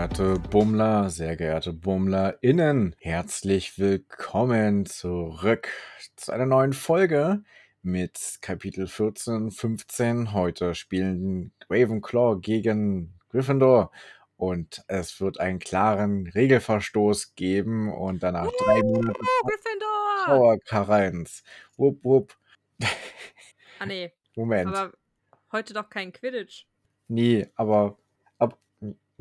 geehrte Bummler, sehr geehrte BummlerInnen, herzlich willkommen zurück zu einer neuen Folge mit Kapitel 14, 15. Heute spielen Ravenclaw gegen Gryffindor und es wird einen klaren Regelverstoß geben und danach uh, drei Monate Gryffindor! Trauerkarenz. Wupp, wupp. Ah, nee. Moment. Aber heute doch kein Quidditch. Nee, aber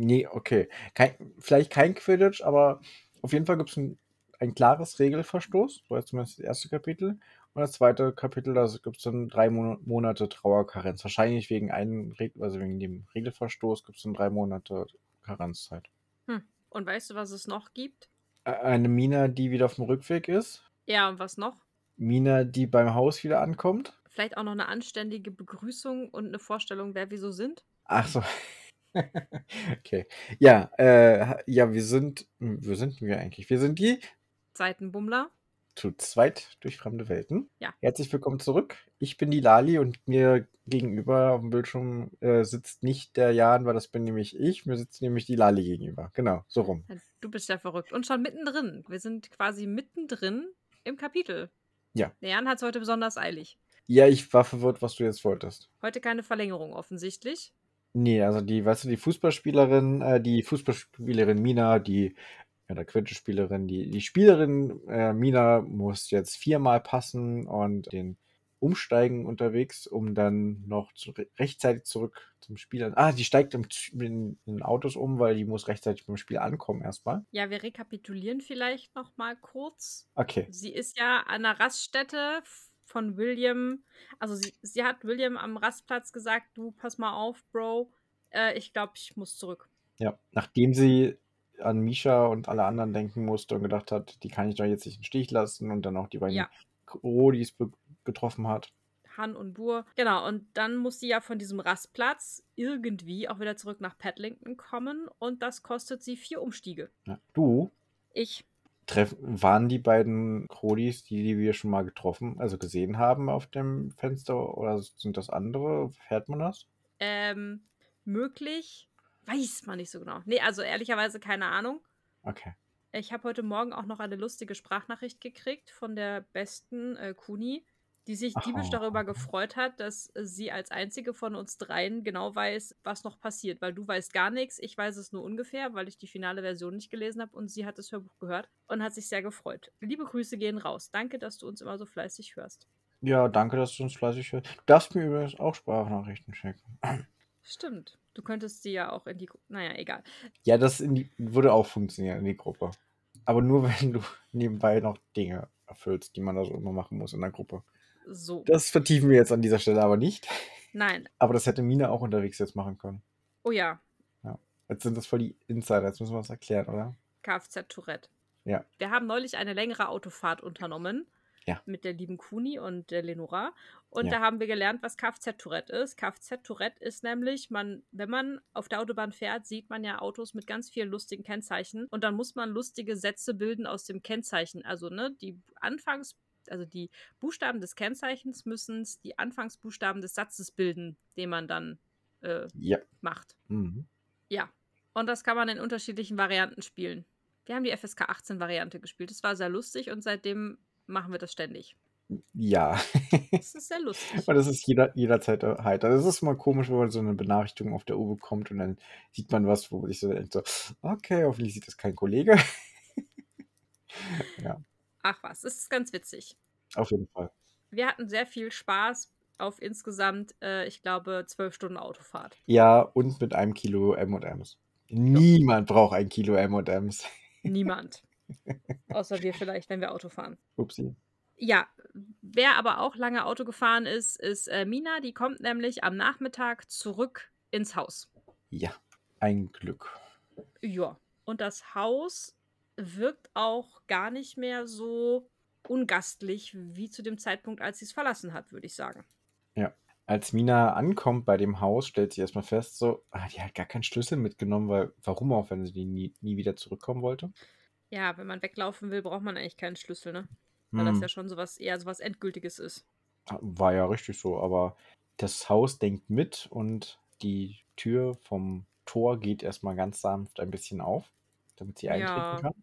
Nee, okay. Kein, vielleicht kein Quidditch, aber auf jeden Fall gibt es ein, ein klares Regelverstoß. So jetzt zumindest das erste Kapitel. Und das zweite Kapitel, da gibt es dann drei Monate Trauerkarenz. Wahrscheinlich wegen einem, also wegen dem Regelverstoß gibt es dann drei Monate Karenzzeit. Hm. Und weißt du, was es noch gibt? Eine Mina, die wieder auf dem Rückweg ist. Ja, und was noch? Mina, die beim Haus wieder ankommt. Vielleicht auch noch eine anständige Begrüßung und eine Vorstellung, wer wir so sind. Ach so. Okay. Ja, äh, ja, wir sind, wo sind wir eigentlich? Wir sind die Seitenbummler. zu zweit durch fremde Welten. Ja. Herzlich willkommen zurück. Ich bin die Lali und mir gegenüber auf dem Bildschirm äh, sitzt nicht der Jan, weil das bin nämlich ich. Mir sitzt nämlich die Lali gegenüber. Genau, so rum. Du bist ja verrückt. Und schon mittendrin. Wir sind quasi mittendrin im Kapitel. Ja. Der Jan hat es heute besonders eilig. Ja, ich war verwirrt, was du jetzt wolltest. Heute keine Verlängerung offensichtlich. Nee, also die, weißt du, die Fußballspielerin, äh, die Fußballspielerin Mina, die ja, der Quidditch-Spielerin, die, die Spielerin äh, Mina muss jetzt viermal passen und den umsteigen unterwegs, um dann noch zu, rechtzeitig zurück zum Spiel. Ah, die steigt im, in, in, Autos um, weil die muss rechtzeitig beim Spiel ankommen erstmal. Ja, wir rekapitulieren vielleicht noch mal kurz. Okay. Sie ist ja an einer Raststätte von William, also sie, sie hat William am Rastplatz gesagt, du pass mal auf, Bro, äh, ich glaube, ich muss zurück. Ja, nachdem sie an Misha und alle anderen denken musste und gedacht hat, die kann ich doch jetzt nicht im Stich lassen und dann auch die beiden ja. Rodis getroffen hat. Han und Bur. Genau, und dann muss sie ja von diesem Rastplatz irgendwie auch wieder zurück nach Paddlington kommen und das kostet sie vier Umstiege. Ja. Du? Ich treffen, waren die beiden Krodis, die, die wir schon mal getroffen, also gesehen haben auf dem Fenster oder sind das andere? Fährt man das? Ähm, möglich. Weiß man nicht so genau. Nee, also ehrlicherweise keine Ahnung. Okay. Ich habe heute Morgen auch noch eine lustige Sprachnachricht gekriegt von der besten äh, Kuni die sich diebisch oh. darüber gefreut hat, dass sie als einzige von uns dreien genau weiß, was noch passiert. Weil du weißt gar nichts, ich weiß es nur ungefähr, weil ich die finale Version nicht gelesen habe und sie hat das Hörbuch gehört und hat sich sehr gefreut. Liebe Grüße gehen raus. Danke, dass du uns immer so fleißig hörst. Ja, danke, dass du uns fleißig hörst. Du darfst mir übrigens auch Sprachnachrichten schicken. Stimmt. Du könntest sie ja auch in die Gruppe. Naja, egal. Ja, das die, würde auch funktionieren in die Gruppe. Aber nur, wenn du nebenbei noch Dinge erfüllst, die man da so immer machen muss in der Gruppe. So. Das vertiefen wir jetzt an dieser Stelle aber nicht. Nein. Aber das hätte Mina auch unterwegs jetzt machen können. Oh ja. Ja. Jetzt sind das voll die Insider, jetzt müssen wir es erklären, oder? Kfz Tourette. Ja. Wir haben neulich eine längere Autofahrt unternommen. Ja. Mit der lieben Kuni und der Lenora. Und Ja. da haben wir gelernt, was Kfz-Tourette ist. Kfz-Tourette ist nämlich, man, wenn man auf der Autobahn fährt, sieht man ja Autos mit ganz vielen lustigen Kennzeichen. Und dann muss man lustige Sätze bilden aus dem Kennzeichen. Also, ne, die Anfangs also die Buchstaben des Kennzeichens müssen die Anfangsbuchstaben des Satzes bilden, den man dann äh, Ja. macht. Mhm. Ja. Und das kann man in unterschiedlichen Varianten spielen. Wir haben die FSK 18 Variante gespielt. Das war sehr lustig und seitdem machen wir das ständig. Ja. Das ist sehr lustig. Und das ist jeder, jederzeit heiter. Das ist immer komisch, wenn man so eine Benachrichtigung auf der Uhr bekommt und dann sieht man was, wo man sich so denkt, so, okay, hoffentlich sieht das kein Kollege. ja, Ach was, es ist ganz witzig. auf jeden Fall. Wir hatten sehr viel Spaß auf insgesamt, äh, ich glaube, zwölf Stunden Autofahrt. Ja, und mit einem Kilo M&M's. Niemand braucht ein Kilo M&M's. Niemand. Außer wir vielleicht, wenn wir Auto fahren. Upsi. Ja, wer aber auch lange Auto gefahren ist, ist äh, Mina. Die kommt nämlich am Nachmittag zurück ins Haus. Ja, ein Glück. Ja, und das Haus wirkt auch gar nicht mehr so ungastlich wie zu dem Zeitpunkt, als sie es verlassen hat, würde ich sagen. Ja. Als Mina ankommt bei dem Haus, stellt sie erstmal fest, so, ah, die hat gar keinen Schlüssel mitgenommen, weil warum auch, wenn sie nie, nie wieder zurückkommen wollte? Ja, wenn man weglaufen will, braucht man eigentlich keinen Schlüssel, ne? Weil das Hm, ja schon sowas eher sowas Endgültiges ist. war ja richtig so, aber das Haus denkt mit und die Tür vom Tor geht erstmal ganz sanft ein bisschen auf, damit sie eintreten Ja. kann.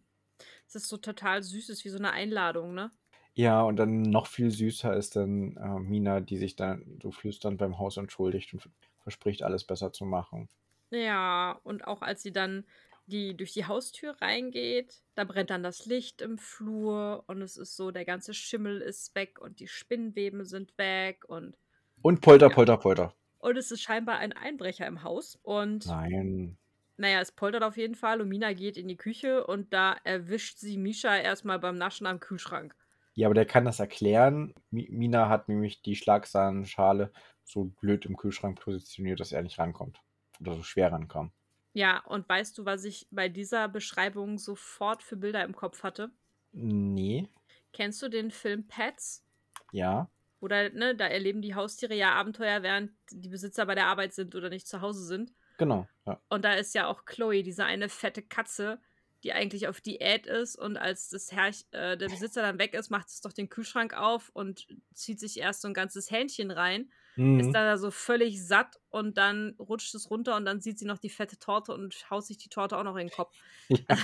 Es ist so total süß, ist wie so eine Einladung, ne? Ja, und dann noch viel süßer ist dann äh, Mina, die sich dann so flüsternd beim Haus entschuldigt und verspricht, alles besser zu machen. Ja, und auch als sie dann die durch die Haustür reingeht, da brennt dann das Licht im Flur und es ist so, der ganze Schimmel ist weg und die Spinnweben sind weg und Und Polter, Ja. Polter, Polter. und es ist scheinbar ein Einbrecher im Haus und Nein. Naja, es poltert auf jeden Fall und Mina geht in die Küche und da erwischt sie Misha erstmal beim Naschen am Kühlschrank. Ja, aber der kann das erklären. Mi- Mina hat nämlich die Schlagsahnenschale so blöd im Kühlschrank positioniert, dass er nicht rankommt. Oder so schwer rankam. Ja, und weißt du, was ich bei dieser Beschreibung sofort für Bilder im Kopf hatte? Nee. Kennst du den Film Pets? Ja. Oder, ne, da erleben die Haustiere ja Abenteuer, während die Besitzer bei der Arbeit sind oder nicht zu Hause sind. Genau. Ja. Und da ist ja auch Chloe, diese eine fette Katze, die eigentlich auf Diät ist und als das Herrch, äh, der Besitzer dann weg ist, macht es doch den Kühlschrank auf und zieht sich erst so ein ganzes Hähnchen rein, ist Mhm. da so völlig satt und dann rutscht es runter und dann sieht sie noch die fette Torte und haut sich die Torte auch noch in den Kopf. Ja.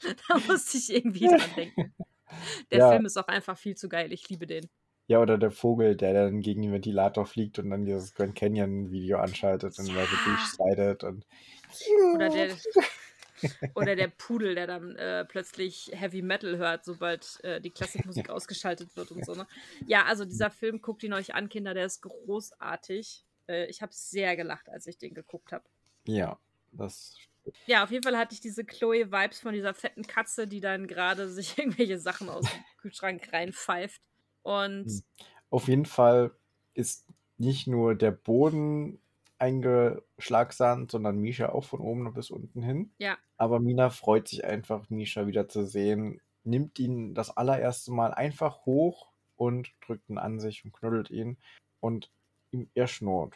da musste ich irgendwie dran denken. Der Ja. Film ist auch einfach viel zu geil. Ich liebe den. Ja, oder der Vogel, der dann gegen den Ventilator fliegt und dann dieses Grand Canyon-Video anschaltet und da so Ja. durchslidet und. Oder der, oder der Pudel, der dann äh, plötzlich Heavy Metal hört, sobald äh, die Klassikmusik ausgeschaltet wird und so. Ne? Ja, also dieser Film, guckt ihn euch an, Kinder, der ist großartig. Äh, ich habe sehr gelacht, als ich den geguckt habe. Ja, das. Ja, auf jeden Fall hatte ich diese Chloe-Vibes von dieser fetten Katze, die dann gerade sich irgendwelche Sachen aus dem Kühlschrank reinpfeift. Und Hm. Auf jeden Fall ist nicht nur der Boden eingeschlagsahnt, sondern Misha auch von oben bis unten hin. ja, Aber Mina freut sich einfach, Misha wieder zu sehen, nimmt ihn das allererste Mal einfach hoch und drückt ihn an sich und knuddelt ihn und ihm, er schnurrt.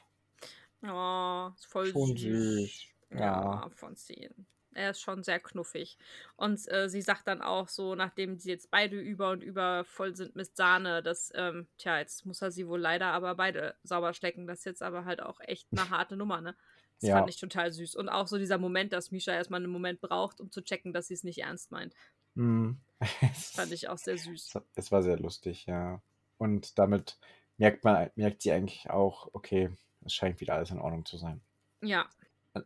oh, ist voll Schon süß. süß. Ja, Ja. von 10. Er ist schon sehr knuffig. Und äh, sie sagt dann auch so, nachdem sie jetzt beide über und über voll sind mit Sahne, dass, ähm, tja, jetzt muss er sie wohl leider aber beide sauber stecken. Das ist jetzt aber halt auch echt eine harte Nummer, ne? Das Ja. fand ich total süß. Und auch so dieser Moment, dass Misha erstmal einen Moment braucht, um zu checken, dass sie es nicht ernst meint. Mm. Das fand ich auch sehr süß. Es- Es war sehr lustig, ja. Und damit merkt man, merkt sie eigentlich auch, okay, es scheint wieder alles in Ordnung zu sein. Ja.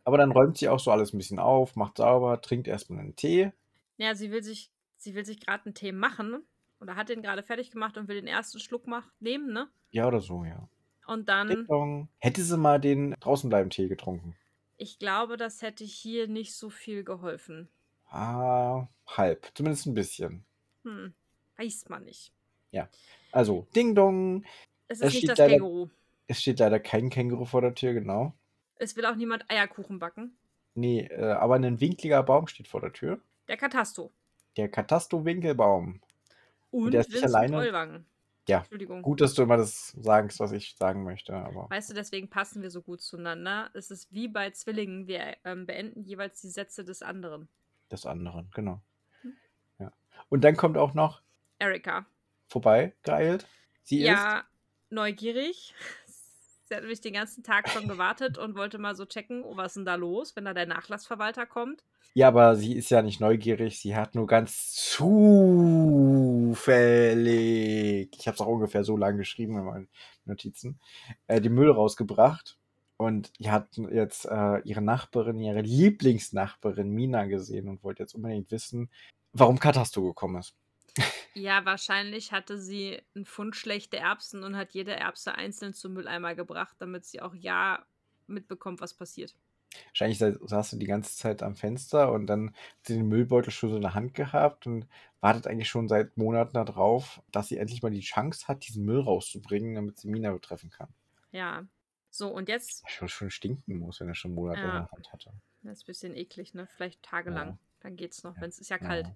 Aber dann räumt sie auch so alles ein bisschen auf, macht sauber, trinkt erstmal einen Tee. Ja, sie will sich, sie will sich gerade einen Tee machen. Oder hat den gerade fertig gemacht und will den ersten Schluck mach, nehmen, ne? Ja, oder so, ja. Und dann. Hätte sie mal den draußen bleiben Tee getrunken? Ich glaube, das hätte hier nicht so viel geholfen. Ah, halb. Zumindest ein bisschen. Hm, weiß man nicht. Also, Ding Dong. Es Es ist nicht steht das leider- Känguru. Es steht leider kein Känguru vor der Tür, genau. Es will auch niemand Eierkuchen backen. Nee, äh, aber ein winkliger Baum steht vor der Tür. Der Katasto. Der Katasto-Winkelbaum. Und der ist nicht alleine? Ollwang. Ja, Entschuldigung. Gut, dass du immer das sagst, was ich sagen möchte, aber Weißt du, deswegen passen wir so gut zueinander. Es ist wie bei Zwillingen. Wir ähm, beenden jeweils die Sätze des anderen. des anderen, genau. Hm. Ja. Und dann kommt auch noch Erika. vorbei, geeilt. Sie ist. Ja, neugierig. Sie hat nämlich den ganzen Tag schon gewartet und wollte mal so checken, oh, was ist denn da los, wenn da der Nachlassverwalter kommt. Ja, aber sie ist ja nicht neugierig. Sie hat nur ganz zufällig, ich habe es auch ungefähr so lang geschrieben in meinen Notizen, äh, den Müll rausgebracht. Und hat jetzt äh, ihre Nachbarin, ihre Lieblingsnachbarin Mina gesehen und wollte jetzt unbedingt wissen, warum Katasto gekommen ist. Ja, wahrscheinlich hatte sie einen Pfund schlechte Erbsen und hat jede Erbse einzeln zum Mülleimer gebracht, damit sie auch ja mitbekommt, was passiert. Wahrscheinlich sa- saß sie die ganze Zeit am Fenster und dann hat sie den Müllbeutel schon so in der Hand gehabt und wartet eigentlich schon seit Monaten darauf, dass sie endlich mal die Chance hat, diesen Müll rauszubringen, damit sie Mina betreffen kann. Ja. So, und jetzt, Schon, schon stinken muss, wenn er schon Monate Ja. in der Hand hatte. das ist ein bisschen eklig, ne? Vielleicht tagelang. Ja. Dann geht's noch, Ja. wenn es ist ja kalt. Ja.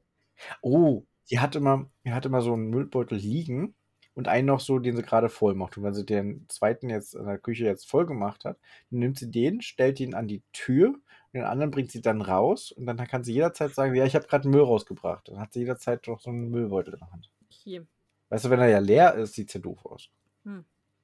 Oh, sie hat immer, sie hat immer so einen Müllbeutel liegen und einen noch so, den sie gerade voll macht. Und wenn sie den zweiten jetzt in der Küche jetzt voll gemacht hat, dann nimmt sie den, stellt ihn an die Tür und den anderen bringt sie dann raus und dann kann sie jederzeit sagen, ja, ich habe gerade Müll rausgebracht. Dann hat sie jederzeit noch so einen Müllbeutel in der Hand. Hier. Weißt du, wenn er ja leer ist, sieht es ja doof aus.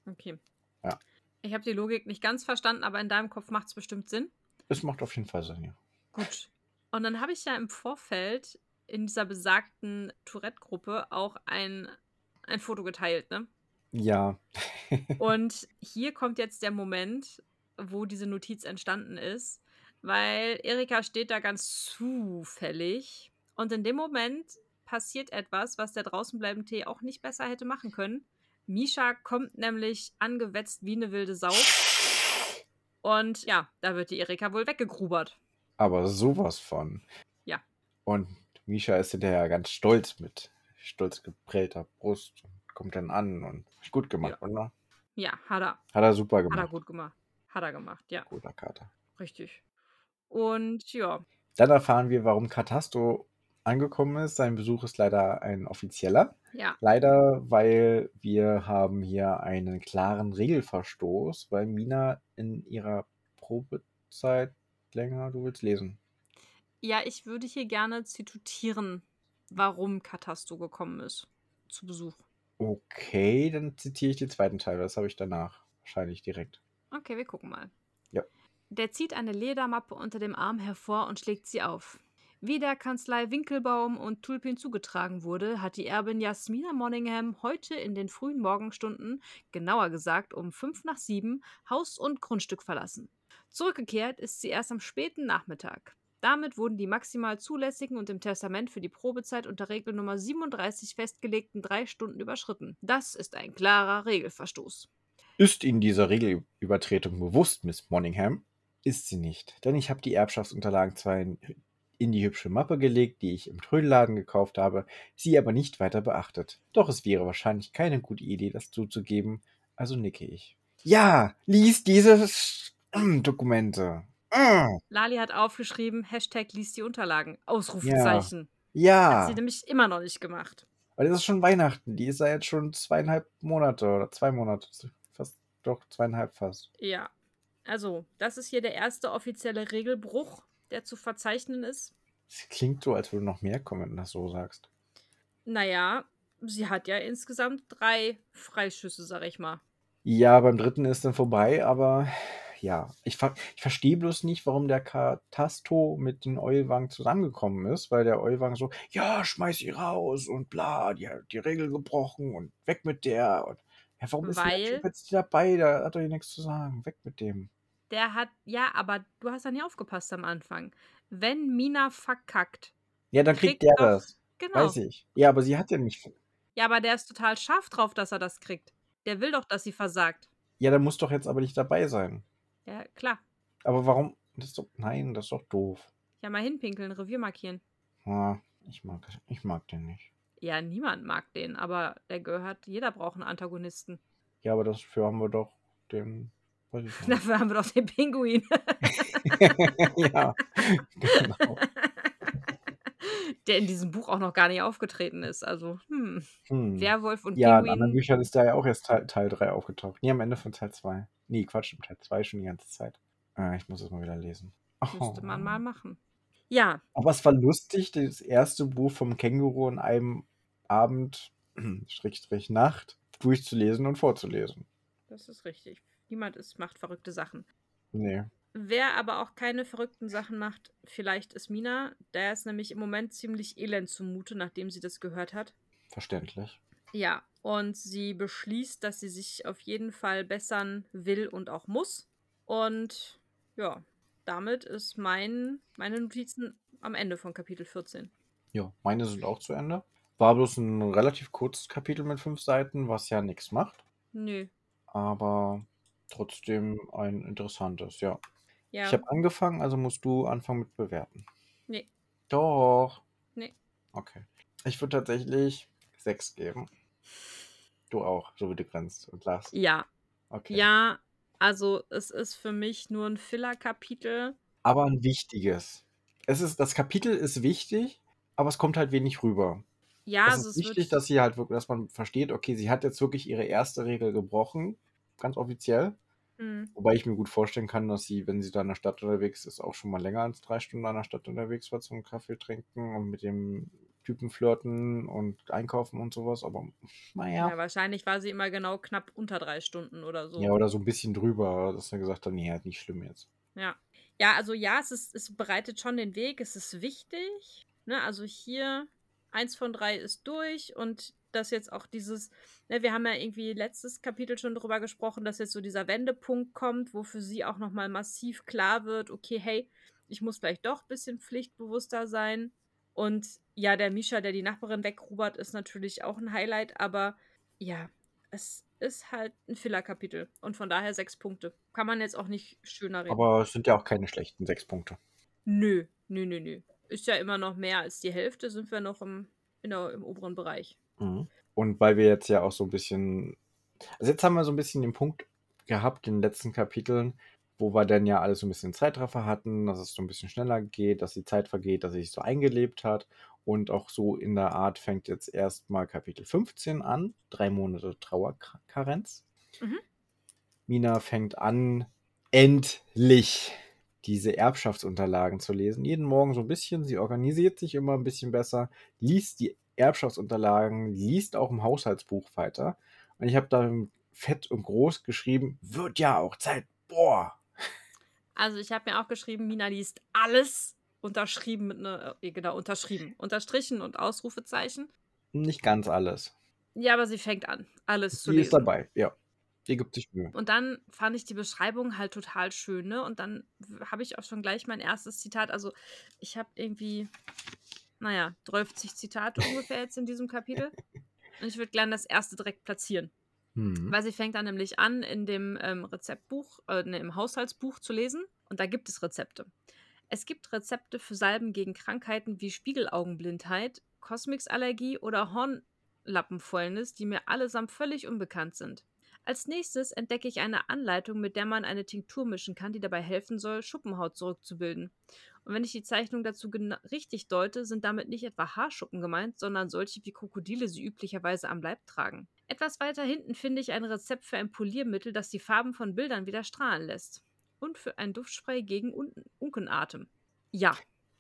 Okay. Ja. Ich habe die Logik nicht ganz verstanden, aber in deinem Kopf macht es bestimmt Sinn. Es macht auf jeden Fall Sinn, ja. Gut. Und dann habe ich ja im Vorfeld in dieser besagten Tourette-Gruppe auch ein, ein Foto geteilt, ne? Ja. Und hier kommt jetzt der Moment, wo diese Notiz entstanden ist, weil Erika steht da ganz zufällig und in dem Moment passiert etwas, was der draußenbleibende Tee auch nicht besser hätte machen können. Misha kommt nämlich angewetzt wie eine wilde Sau. Und ja, da wird die Erika wohl weggegrubert. Aber sowas von. Ja. Und Misha ist hinterher ganz stolz mit stolz geprellter Brust und kommt dann an und gut gemacht, Ja. oder? Ja, hat er. Hat er super Hat er gemacht. gut gemacht. Hat er gemacht, ja. Guter Kater. Richtig. Und ja, Dann erfahren wir, warum Katasto angekommen ist. Sein Besuch ist leider ein offizieller. ja. Leider, weil wir haben hier einen klaren Regelverstoß, weil Mina in ihrer Probezeit länger, du willst lesen. Ja, ich würde hier gerne zitieren, warum Katasto gekommen ist zu Besuch. Okay, dann zitiere ich den zweiten Teil. Das habe ich danach wahrscheinlich direkt. Okay, wir gucken mal. Ja. Der zieht eine Ledermappe unter dem Arm hervor und schlägt sie auf. Wie der Kanzlei Winkelbaum und Tulpin zugetragen wurde, hat die Erbin Jasmina Monningham heute in den frühen Morgenstunden, genauer gesagt um fünf nach sieben, Haus und Grundstück verlassen. Zurückgekehrt ist sie erst am späten Nachmittag. Damit wurden die maximal zulässigen und im Testament für die Probezeit unter Regel Nummer 37 festgelegten drei Stunden überschritten. Das ist ein klarer Regelverstoß. Ist Ihnen diese Regelübertretung bewusst, Miss Monningham? Ist sie nicht, denn ich habe die Erbschaftsunterlagen zwar in, in die hübsche Mappe gelegt, die ich im Trödelladen gekauft habe, sie aber nicht weiter beachtet. Doch es wäre wahrscheinlich keine gute Idee, das zuzugeben, also nicke ich. Ja, lies diese Sch- Dokumente. Mm, Lali hat aufgeschrieben, Hashtag liest die Unterlagen. Ausrufezeichen. Hat Ja, sie nämlich immer noch nicht gemacht. weil es ist schon Weihnachten. Die ist ja jetzt schon zweieinhalb Monate oder zwei Monate. Fast, doch, zweieinhalb fast. Ja. Also, das ist hier der erste offizielle Regelbruch, der zu verzeichnen ist. Es klingt so, als würde noch mehr kommen, wenn du das so sagst. Naja, sie hat ja insgesamt drei Freischüsse, sag ich mal. Ja, beim dritten ist dann vorbei, aber ja, ich, ver ich verstehe bloß nicht, warum der Katasto mit den Eulwang zusammengekommen ist, weil der Eulwang so, ja, schmeiß sie raus und bla, die hat die Regel gebrochen und weg mit der. Und, ja, warum ist der Typ jetzt dabei? Da hat doch hier nichts zu sagen. Weg mit dem. Der hat, ja, aber du hast da nie aufgepasst am Anfang. Wenn Mina verkackt, Ja, dann kriegt Kriegt der das. genau. Weiß ich. Ja, aber sie hat ja nicht. Ja, aber der ist total scharf drauf, dass er das kriegt. Der will doch, dass sie versagt. Ja, der muss doch jetzt aber nicht dabei sein. Ja, klar. Aber warum? Das ist doch, nein, das ist doch doof. Ja, mal hinpinkeln, Revier markieren. Ah, ich, mag, ich mag den nicht. Ja, niemand mag den, aber der gehört, jeder braucht einen Antagonisten. Ja, aber dafür haben wir doch den. Dafür haben wir doch den Pinguin. ja, genau. Der in diesem Buch auch noch gar nicht aufgetreten ist. Also, hm. Hm. Werwolf und Ja, in anderen Pinguin. Büchern ist der ja auch erst Teil, Teil 3 aufgetaucht. Nee, am Ende von Teil 2. Nee, Quatsch, Teil 2 schon die ganze Zeit. Ah, ich muss es mal wieder lesen. Müsste man Oh. mal machen. Ja, Aber es war lustig, das erste Buch vom Känguru in einem Abend, Schrägstrich Nacht, durchzulesen und vorzulesen. das ist richtig. Niemand ist, macht verrückte Sachen. Nee. Wer aber auch keine verrückten Sachen macht, vielleicht ist Mina. Der ist nämlich im Moment ziemlich elend zumute, nachdem sie das gehört hat. Verständlich. Ja, und sie beschließt, dass sie sich auf jeden Fall bessern will und auch muss. Und ja, damit ist mein, meine Notizen am Ende von Kapitel 14. Ja, meine sind auch zu Ende. War bloß ein relativ kurzes Kapitel mit fünf Seiten, was ja nichts macht. Nö. Aber trotzdem ein interessantes, ja. Ja, Ich habe angefangen, also musst du anfangen mit bewerten. Nee. Doch. Nee. Okay. Ich würde tatsächlich sechs geben. Du auch, so wie du grinst und lachst. ja, Okay. ja. Also es ist für mich nur ein Filler-Kapitel. Aber ein wichtiges. Es ist, das Kapitel ist wichtig, aber es kommt halt wenig rüber. Ja, es also ist es wichtig, dass sie halt wirklich, dass man versteht, okay, sie hat jetzt wirklich ihre erste Regel gebrochen, ganz offiziell. Hm, Wobei ich mir gut vorstellen kann, dass sie, wenn sie da in der Stadt unterwegs ist, auch schon mal länger als drei Stunden in der Stadt unterwegs war zum Kaffee trinken und mit dem Typen flirten und einkaufen und sowas. Aber ja. naja. wahrscheinlich war sie immer genau knapp unter drei Stunden oder so. Ja, oder so ein bisschen drüber, dass er gesagt hat, nee, halt nicht schlimm jetzt. Ja. Ja, also ja, es, ist, es bereitet schon den Weg, es ist wichtig. Ne? Also hier, eins von drei ist durch und dass jetzt auch dieses, ne, wir haben ja irgendwie letztes Kapitel schon darüber gesprochen, dass jetzt so dieser Wendepunkt kommt, wo für sie auch nochmal massiv klar wird, okay, hey, ich muss vielleicht doch ein bisschen pflichtbewusster sein. Und ja, der Misha, der die Nachbarin wegrubert, ist natürlich auch ein Highlight, aber ja, es ist halt ein Filler-Kapitel und von daher sechs Punkte. Kann man jetzt auch nicht schöner reden. Aber es sind ja auch keine schlechten sechs Punkte. Nö, nö, nö, nö. Ist ja immer noch mehr als die Hälfte, sind wir noch im, der, im oberen Bereich. Mhm. Und weil wir jetzt ja auch so ein bisschen. Also jetzt haben wir so ein bisschen den Punkt gehabt in den letzten Kapiteln, wo wir dann ja alles so ein bisschen Zeitraffer hatten, dass es so ein bisschen schneller geht, dass die Zeit vergeht, dass sich so eingelebt hat. Und auch so in der Art fängt jetzt erstmal Kapitel 15 an, drei Monate Trauerkarenz. Mhm. Mina fängt an, endlich diese Erbschaftsunterlagen zu lesen. Jeden Morgen so ein bisschen. Sie organisiert sich immer ein bisschen besser, liest die Erbschaftsunterlagen, liest auch im Haushaltsbuch weiter. Und ich habe da fett und groß geschrieben, wird ja auch Zeit. Boah. Also ich habe mir auch geschrieben, Mina liest alles unterschrieben mit einer, äh, genau, unterschrieben. Unterstrichen und Ausrufezeichen. Nicht ganz alles. Ja, aber sie fängt an, alles zu lesen. Sie ist dabei, ja. Die gibt sich Mühe. Und dann fand ich die Beschreibung halt total schön, ne? Und dann habe ich auch schon gleich mein erstes Zitat. Also, ich habe irgendwie, naja, 30 Zitate ungefähr jetzt in diesem Kapitel. Und ich würde gerne das erste direkt platzieren. Mhm. Weil sie fängt dann nämlich an, in dem ähm, Rezeptbuch, äh, ne, im Haushaltsbuch zu lesen. Und da gibt es Rezepte. Es gibt Rezepte für Salben gegen Krankheiten wie Spiegelaugenblindheit, Cosmix-Allergie oder Hornlappenfäulnis, die mir allesamt völlig unbekannt sind. Als nächstes entdecke ich eine Anleitung, mit der man eine Tinktur mischen kann, die dabei helfen soll, Schuppenhaut zurückzubilden. Und wenn ich die Zeichnung dazu richtig deute, sind damit nicht etwa Haarschuppen gemeint, sondern solche, wie Krokodile sie üblicherweise am Leib tragen. Etwas weiter hinten finde ich ein Rezept für ein Poliermittel, das die Farben von Bildern wieder strahlen lässt und für ein Duftspray gegen Un Unkenatem. Ja.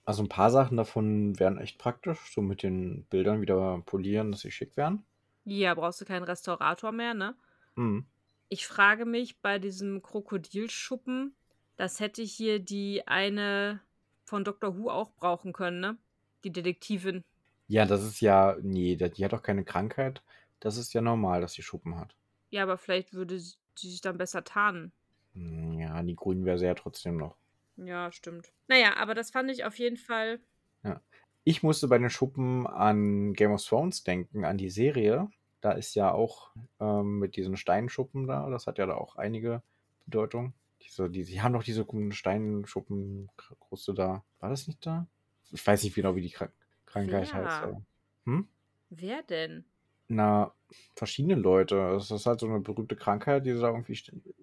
Also ein paar Sachen davon wären echt praktisch, so mit den Bildern wieder polieren, dass sie schick wären. Ja, brauchst du keinen Restaurator mehr, ne? Mhm. Ich frage mich bei diesem Krokodilschuppen, das hätte hier die eine von Dr. Who auch brauchen können, ne? Die Detektivin. Ja, das ist ja, nee, die hat doch keine Krankheit. Das ist ja normal, dass sie Schuppen hat. Ja, aber vielleicht würde sie sich dann besser tarnen. Hm, ja, die Grünen wäre sie ja trotzdem noch. Ja, stimmt. Naja, aber das fand ich auf jeden Fall. Ja. Ich musste bei den Schuppen an Game of Thrones denken, an die Serie. Da ist ja auch ähm, mit diesen Steinschuppen da, das hat ja da auch einige Bedeutung. Diese, die, die haben doch diese Steinschuppen, große da. War das nicht da? Ich weiß nicht genau, wie die Krank Krankheit Wer? heißt. Aber. Hm? Wer denn? Na, verschiedene Leute. Das ist halt so eine berühmte Krankheit, die sie da irgendwie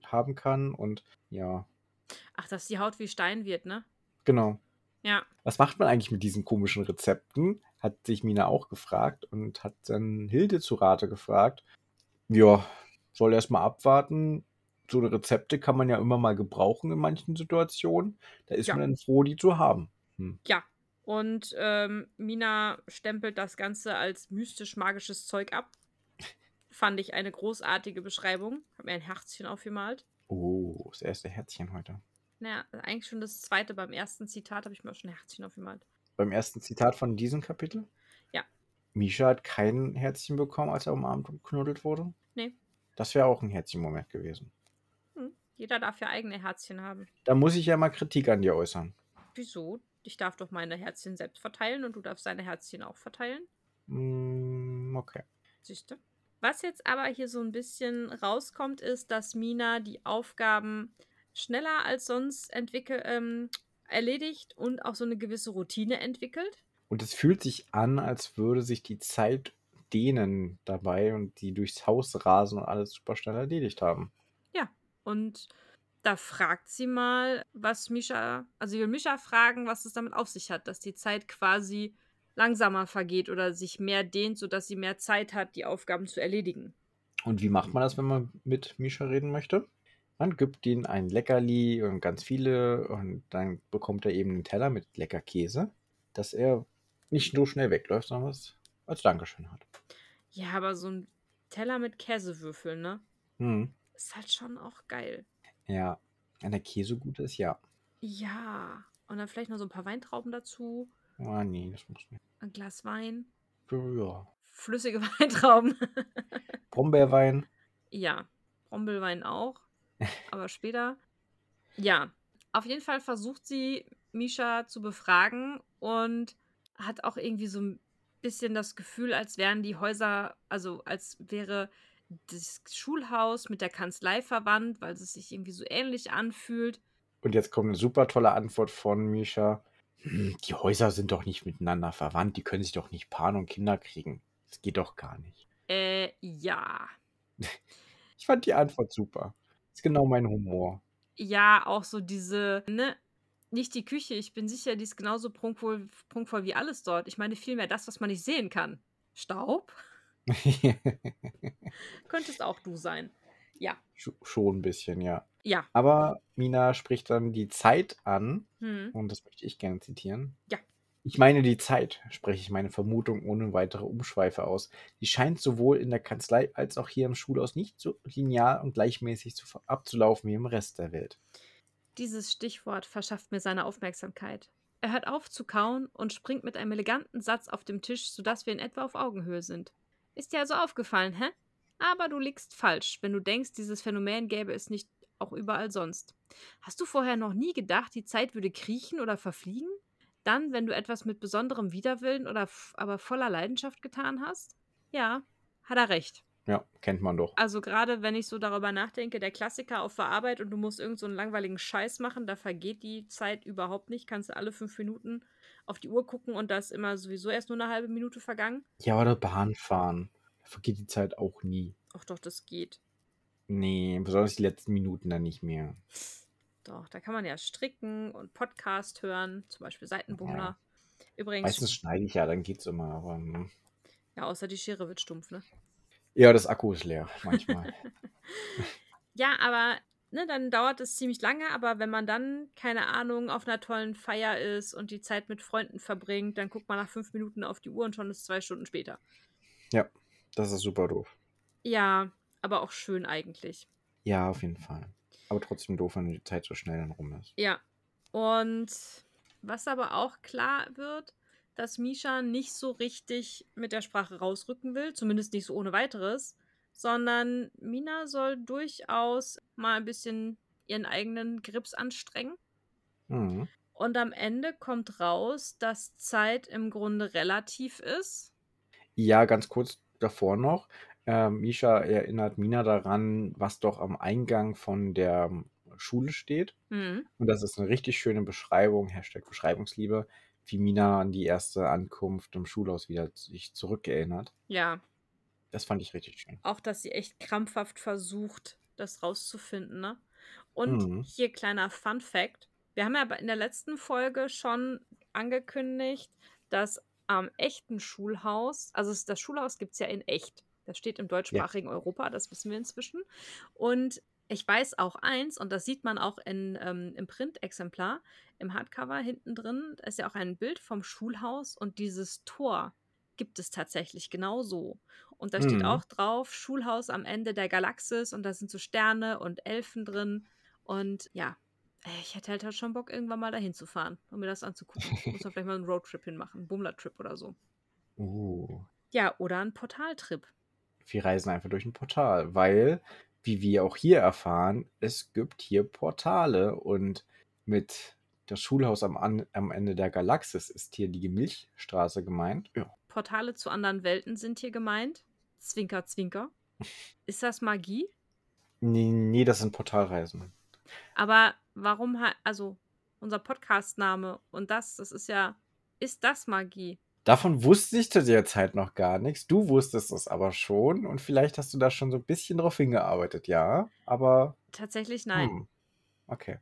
haben kann und ja. Ach, dass die Haut wie Stein wird, ne? Genau. Ja. Was macht man eigentlich mit diesen komischen Rezepten? Hat sich Mina auch gefragt und hat dann Hilde zu Rate gefragt. Ja, soll erstmal abwarten. So eine Rezepte kann man ja immer mal gebrauchen in manchen Situationen. Da ist ja. man dann froh, die zu haben. Hm. Ja, und ähm, Mina stempelt das Ganze als mystisch-magisches Zeug ab. Fand ich eine großartige Beschreibung. Hab mir ein Herzchen aufgemalt. Oh, das erste Herzchen heute. Naja, eigentlich schon das zweite. Beim ersten Zitat habe ich mir auch schon ein Herzchen aufgemalt. Beim ersten Zitat von diesem Kapitel? Ja. Misha hat kein Herzchen bekommen, als er umarmt und geknuddelt wurde? Nee. Das wäre auch ein Herzchen-Moment gewesen. Hm. Jeder darf ja eigene Herzchen haben. Da muss ich ja mal Kritik an dir äußern. Wieso? Ich darf doch meine Herzchen selbst verteilen und du darfst deine Herzchen auch verteilen. Mm, okay. Siehst du? Was jetzt aber hier so ein bisschen rauskommt, ist, dass Mina die Aufgaben schneller als sonst ähm, erledigt und auch so eine gewisse Routine entwickelt. Und es fühlt sich an, als würde sich die Zeit dehnen dabei und die durchs Haus rasen und alles super schnell erledigt haben. Ja, und da fragt sie mal, was Misha, also sie will Misha fragen, was es damit auf sich hat, dass die Zeit quasi langsamer vergeht oder sich mehr dehnt, sodass sie mehr Zeit hat, die Aufgaben zu erledigen. Und wie macht man das, wenn man mit Misha reden möchte? Man gibt ihm ein Leckerli und ganz viele und dann bekommt er eben einen Teller mit lecker Käse, dass er nicht so schnell wegläuft, sondern was als Dankeschön hat. Ja, aber so ein Teller mit Käsewürfeln, ne? Hm. Ist halt schon auch geil. Ja, wenn der Käse gut ist, ja. Ja. Und dann vielleicht noch so ein paar Weintrauben dazu. Ah, nee, das muss nicht. Ein Glas Wein. Ja. Flüssige Weintrauben. Brombeerwein. ja. Brombeerwein auch. Aber später. Ja. Auf jeden Fall versucht sie, Misha zu befragen und hat auch irgendwie so ein bisschen das Gefühl, als wären die Häuser, also als wäre das Schulhaus mit der Kanzlei verwandt, weil es sich irgendwie so ähnlich anfühlt. Und jetzt kommt eine super tolle Antwort von Misha. Hm, die Häuser sind doch nicht miteinander verwandt, die können sich doch nicht paaren und Kinder kriegen. Das geht doch gar nicht. Äh, ja. Ich fand die Antwort super. Ist genau mein Humor. Ja, auch so diese, ne, nicht die Küche, ich bin sicher, die ist genauso prunkvoll, prunkvoll wie alles dort. Ich meine vielmehr das, was man nicht sehen kann. Staub? Könntest auch du sein. Ja. Sch- Schon ein bisschen, ja. Ja. Aber Mina spricht dann die Zeit an, Hm. und das möchte ich gerne zitieren. Ja. Ich meine die Zeit, spreche ich meine Vermutung ohne weitere Umschweife aus. Die scheint sowohl in der Kanzlei als auch hier im Schulhaus nicht so linear und gleichmäßig zu, abzulaufen wie im Rest der Welt. Dieses Stichwort verschafft mir seine Aufmerksamkeit. Er hört auf zu kauen und springt mit einem eleganten Satz auf dem Tisch, sodass wir in etwa auf Augenhöhe sind. Ist dir also aufgefallen, hä? Aber du liegst falsch, wenn du denkst, dieses Phänomen gäbe es nicht auch überall sonst. Hast du vorher noch nie gedacht, die Zeit würde kriechen oder verfliegen? Dann, wenn du etwas mit besonderem Widerwillen oder aber voller Leidenschaft getan hast? Ja, hat er recht. Ja, kennt man doch. Also gerade wenn ich so darüber nachdenke, der Klassiker auf der Arbeit und du musst irgend so einen langweiligen Scheiß machen, da vergeht die Zeit überhaupt nicht. Kannst du alle fünf Minuten auf die Uhr gucken und da ist immer sowieso erst nur eine halbe Minute vergangen. Ja, oder Bahn fahren. Da vergeht die Zeit auch nie. Ach doch, das geht. Nee, besonders die letzten Minuten dann nicht mehr. Doch, da kann man ja stricken und Podcast hören, zum Beispiel Seitenbummler. Übrigens, Meistens schneide ich ja, dann geht's immer. Aber, hm. ja, außer die Schere wird stumpf, ne? Ja, das Akku ist leer manchmal. Ja, aber ne, dann dauert es ziemlich lange, aber wenn man dann, keine Ahnung, auf einer tollen Feier ist und die Zeit mit Freunden verbringt, dann guckt man nach fünf Minuten auf die Uhr und schon ist zwei Stunden später. ja, das ist super doof. Ja, aber auch schön eigentlich. Ja, auf jeden Fall. Aber trotzdem doof, wenn die Zeit so schnell dann rum ist. Ja. Und was aber auch klar wird, dass Misha nicht so richtig mit der Sprache rausrücken will, zumindest nicht so ohne weiteres, sondern Mina soll durchaus mal ein bisschen ihren eigenen Grips anstrengen. Mhm. Und am Ende kommt raus, dass Zeit im Grunde relativ ist. Ja, ganz kurz davor noch. Ähm, Misha erinnert Mina daran, was doch am Eingang von der Schule steht. Mhm. Und das ist eine richtig schöne Beschreibung, Hashtag Beschreibungsliebe, wie Mina an die erste Ankunft im Schulhaus wieder sich zurückerinnert. Ja, Das fand ich richtig schön. auch dass sie echt krampfhaft versucht, das rauszufinden, ne? Und Mhm. hier kleiner Fun Fact. Wir haben ja in der letzten Folge schon angekündigt, dass am echten Schulhaus, also das Schulhaus gibt es ja in echt. Das steht im deutschsprachigen Europa, das wissen wir inzwischen. Und ich weiß auch eins, und das sieht man auch in, ähm, im Printexemplar, im Hardcover hinten drin, da ist ja auch ein Bild vom Schulhaus und dieses Tor gibt es tatsächlich genauso. Und da steht Mhm. auch drauf, Schulhaus am Ende der Galaxis und da sind so Sterne und Elfen drin. Und ja, ich hätte halt schon Bock, irgendwann mal dahin zu fahren, um mir das anzugucken. Muss man vielleicht mal einen Roadtrip hinmachen, einen Bummler-Trip oder so. Uh. Ja, oder einen Portaltrip. Wir reisen einfach durch ein Portal, weil, wie wir auch hier erfahren, es gibt hier Portale und mit das Schulhaus am, An am Ende der Galaxis ist hier die Milchstraße gemeint. Ja. Portale zu anderen Welten sind hier gemeint. Zwinker, zwinker. Ist das Magie? Nee, nee, das sind Portalreisen. Aber warum halt, also unser Podcast-Name und das, das ist ja, ist das Magie? Davon wusste ich zu der Zeit noch gar nichts. Du wusstest es aber schon und vielleicht hast du da schon so ein bisschen drauf hingearbeitet, ja. Aber Tatsächlich nein. Hm. Okay.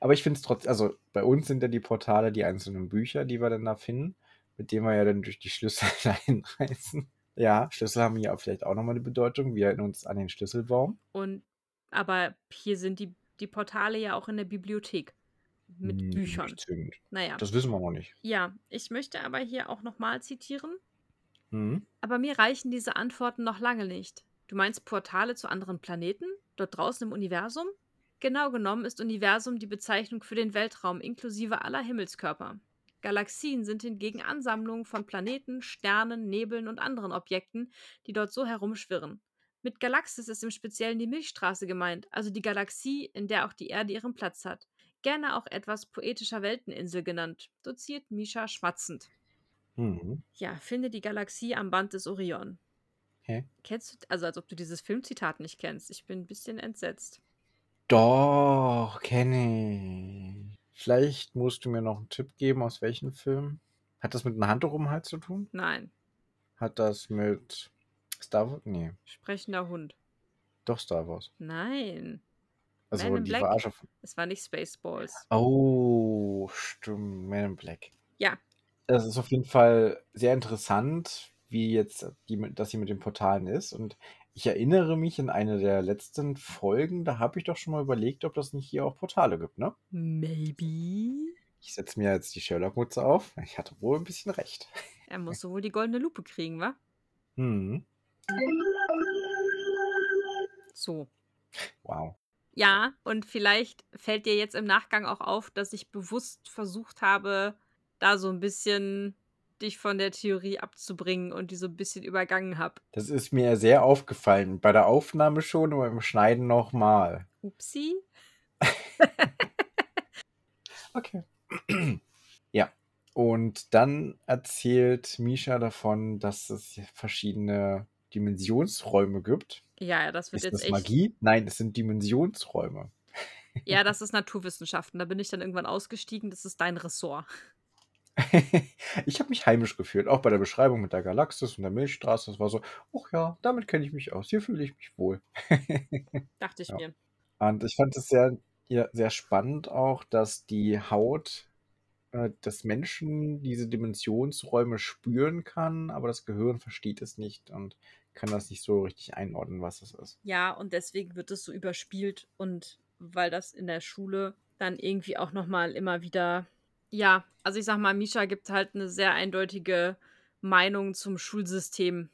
Aber ich finde es trotzdem, also bei uns sind ja die Portale die einzelnen Bücher, die wir dann da finden, mit denen wir ja dann durch die Schlüssel dahin reisen. Ja, Schlüssel haben ja vielleicht auch nochmal eine Bedeutung. Wir erinnern uns an den Schlüsselbaum. Und aber hier sind die, die Portale ja auch in der Bibliothek mit Hm, Büchern. Nicht zwingend. Naja. Das wissen wir noch nicht. Ja, ich möchte aber hier auch nochmal zitieren. Hm? Aber mir reichen diese Antworten noch lange nicht. Du meinst Portale zu anderen Planeten? Dort draußen im Universum? Genau genommen ist Universum die Bezeichnung für den Weltraum inklusive aller Himmelskörper. Galaxien sind hingegen Ansammlungen von Planeten, Sternen, Nebeln und anderen Objekten, die dort so herumschwirren. Mit Galaxis ist im Speziellen die Milchstraße gemeint, also die Galaxie, in der auch die Erde ihren Platz hat. Gerne auch etwas poetischer Welteninsel genannt, doziert Misha schmatzend. Mhm. Ja, finde die Galaxie am Band des Orion. Hä? Kennst du, also als ob du dieses Filmzitat nicht kennst. Ich bin ein bisschen entsetzt. Doch, kenne ich. Vielleicht musst du mir noch einen Tipp geben, aus welchem Film? Hat das mit einem Handtuch um den Hals zu tun? Nein, Hat das mit Star Wars? Nee, sprechender Hund. doch Star Wars. Nein, Also Man die Black? Verarsche von. es war nicht Spaceballs. Oh, stimmt. Man in Black. Ja, Es ist auf jeden Fall sehr interessant, wie jetzt die, das hier mit den Portalen ist. Und ich erinnere mich in eine der letzten Folgen, da habe ich doch schon mal überlegt, ob das nicht hier auch Portale gibt, ne? maybe. Ich setze mir jetzt die Sherlock-Mutze auf. Ich hatte wohl ein bisschen recht. Er muss wohl die goldene Lupe kriegen, wa? Hm. So. Wow. Ja, und vielleicht fällt dir jetzt im Nachgang auch auf, dass ich bewusst versucht habe, da so ein bisschen dich von der Theorie abzubringen und die so ein bisschen übergangen habe. Das ist mir sehr aufgefallen. Bei der Aufnahme schon, aber beim Schneiden nochmal. Upsi. Okay. ja. Und dann erzählt Misha davon, dass es verschiedene Dimensionsräume gibt. Ja, ja, das wird Ist jetzt das echt. Magie? Nein, es sind Dimensionsräume. Ja, das ist Naturwissenschaften. Da bin ich dann irgendwann ausgestiegen. Das ist dein Ressort. ich habe mich heimisch gefühlt, auch bei der Beschreibung mit der Galaxis und der Milchstraße. Das war so, ach ja, damit kenne ich mich aus. Hier fühle ich mich wohl. Dachte ich Ja. mir. Und ich fand es sehr, sehr spannend auch, dass die Haut äh, des Menschen diese Dimensionsräume spüren kann, aber das Gehirn versteht es nicht und kann das nicht so richtig einordnen, was es ist. Ja, und deswegen wird es so überspielt und weil das in der Schule dann irgendwie auch nochmal immer wieder, ja, also ich sag mal, Misha gibt halt eine sehr eindeutige Meinung zum Schulsystem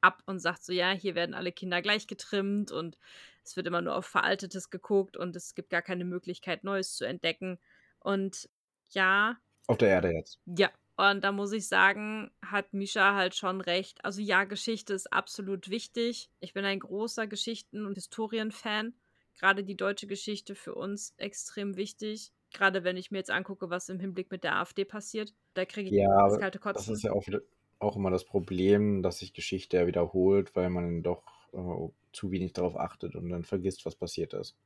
ab und sagt so, ja, hier werden alle Kinder gleich getrimmt und es wird immer nur auf Veraltetes geguckt und es gibt gar keine Möglichkeit, Neues zu entdecken. Und ja, Auf der Erde jetzt. ja, und da muss ich sagen, hat Misha halt schon recht. Also ja, Geschichte ist absolut wichtig. Ich bin ein großer Geschichten- und Historienfan. Gerade die deutsche Geschichte für uns extrem wichtig. Gerade wenn ich mir jetzt angucke, was im Hinblick mit der AfD passiert. Da kriege ich Ja, das kalte das Kotzen. ist ja auch, auch immer das Problem, dass sich Geschichte ja wiederholt, weil man doch äh, zu wenig darauf achtet und dann vergisst, was passiert ist.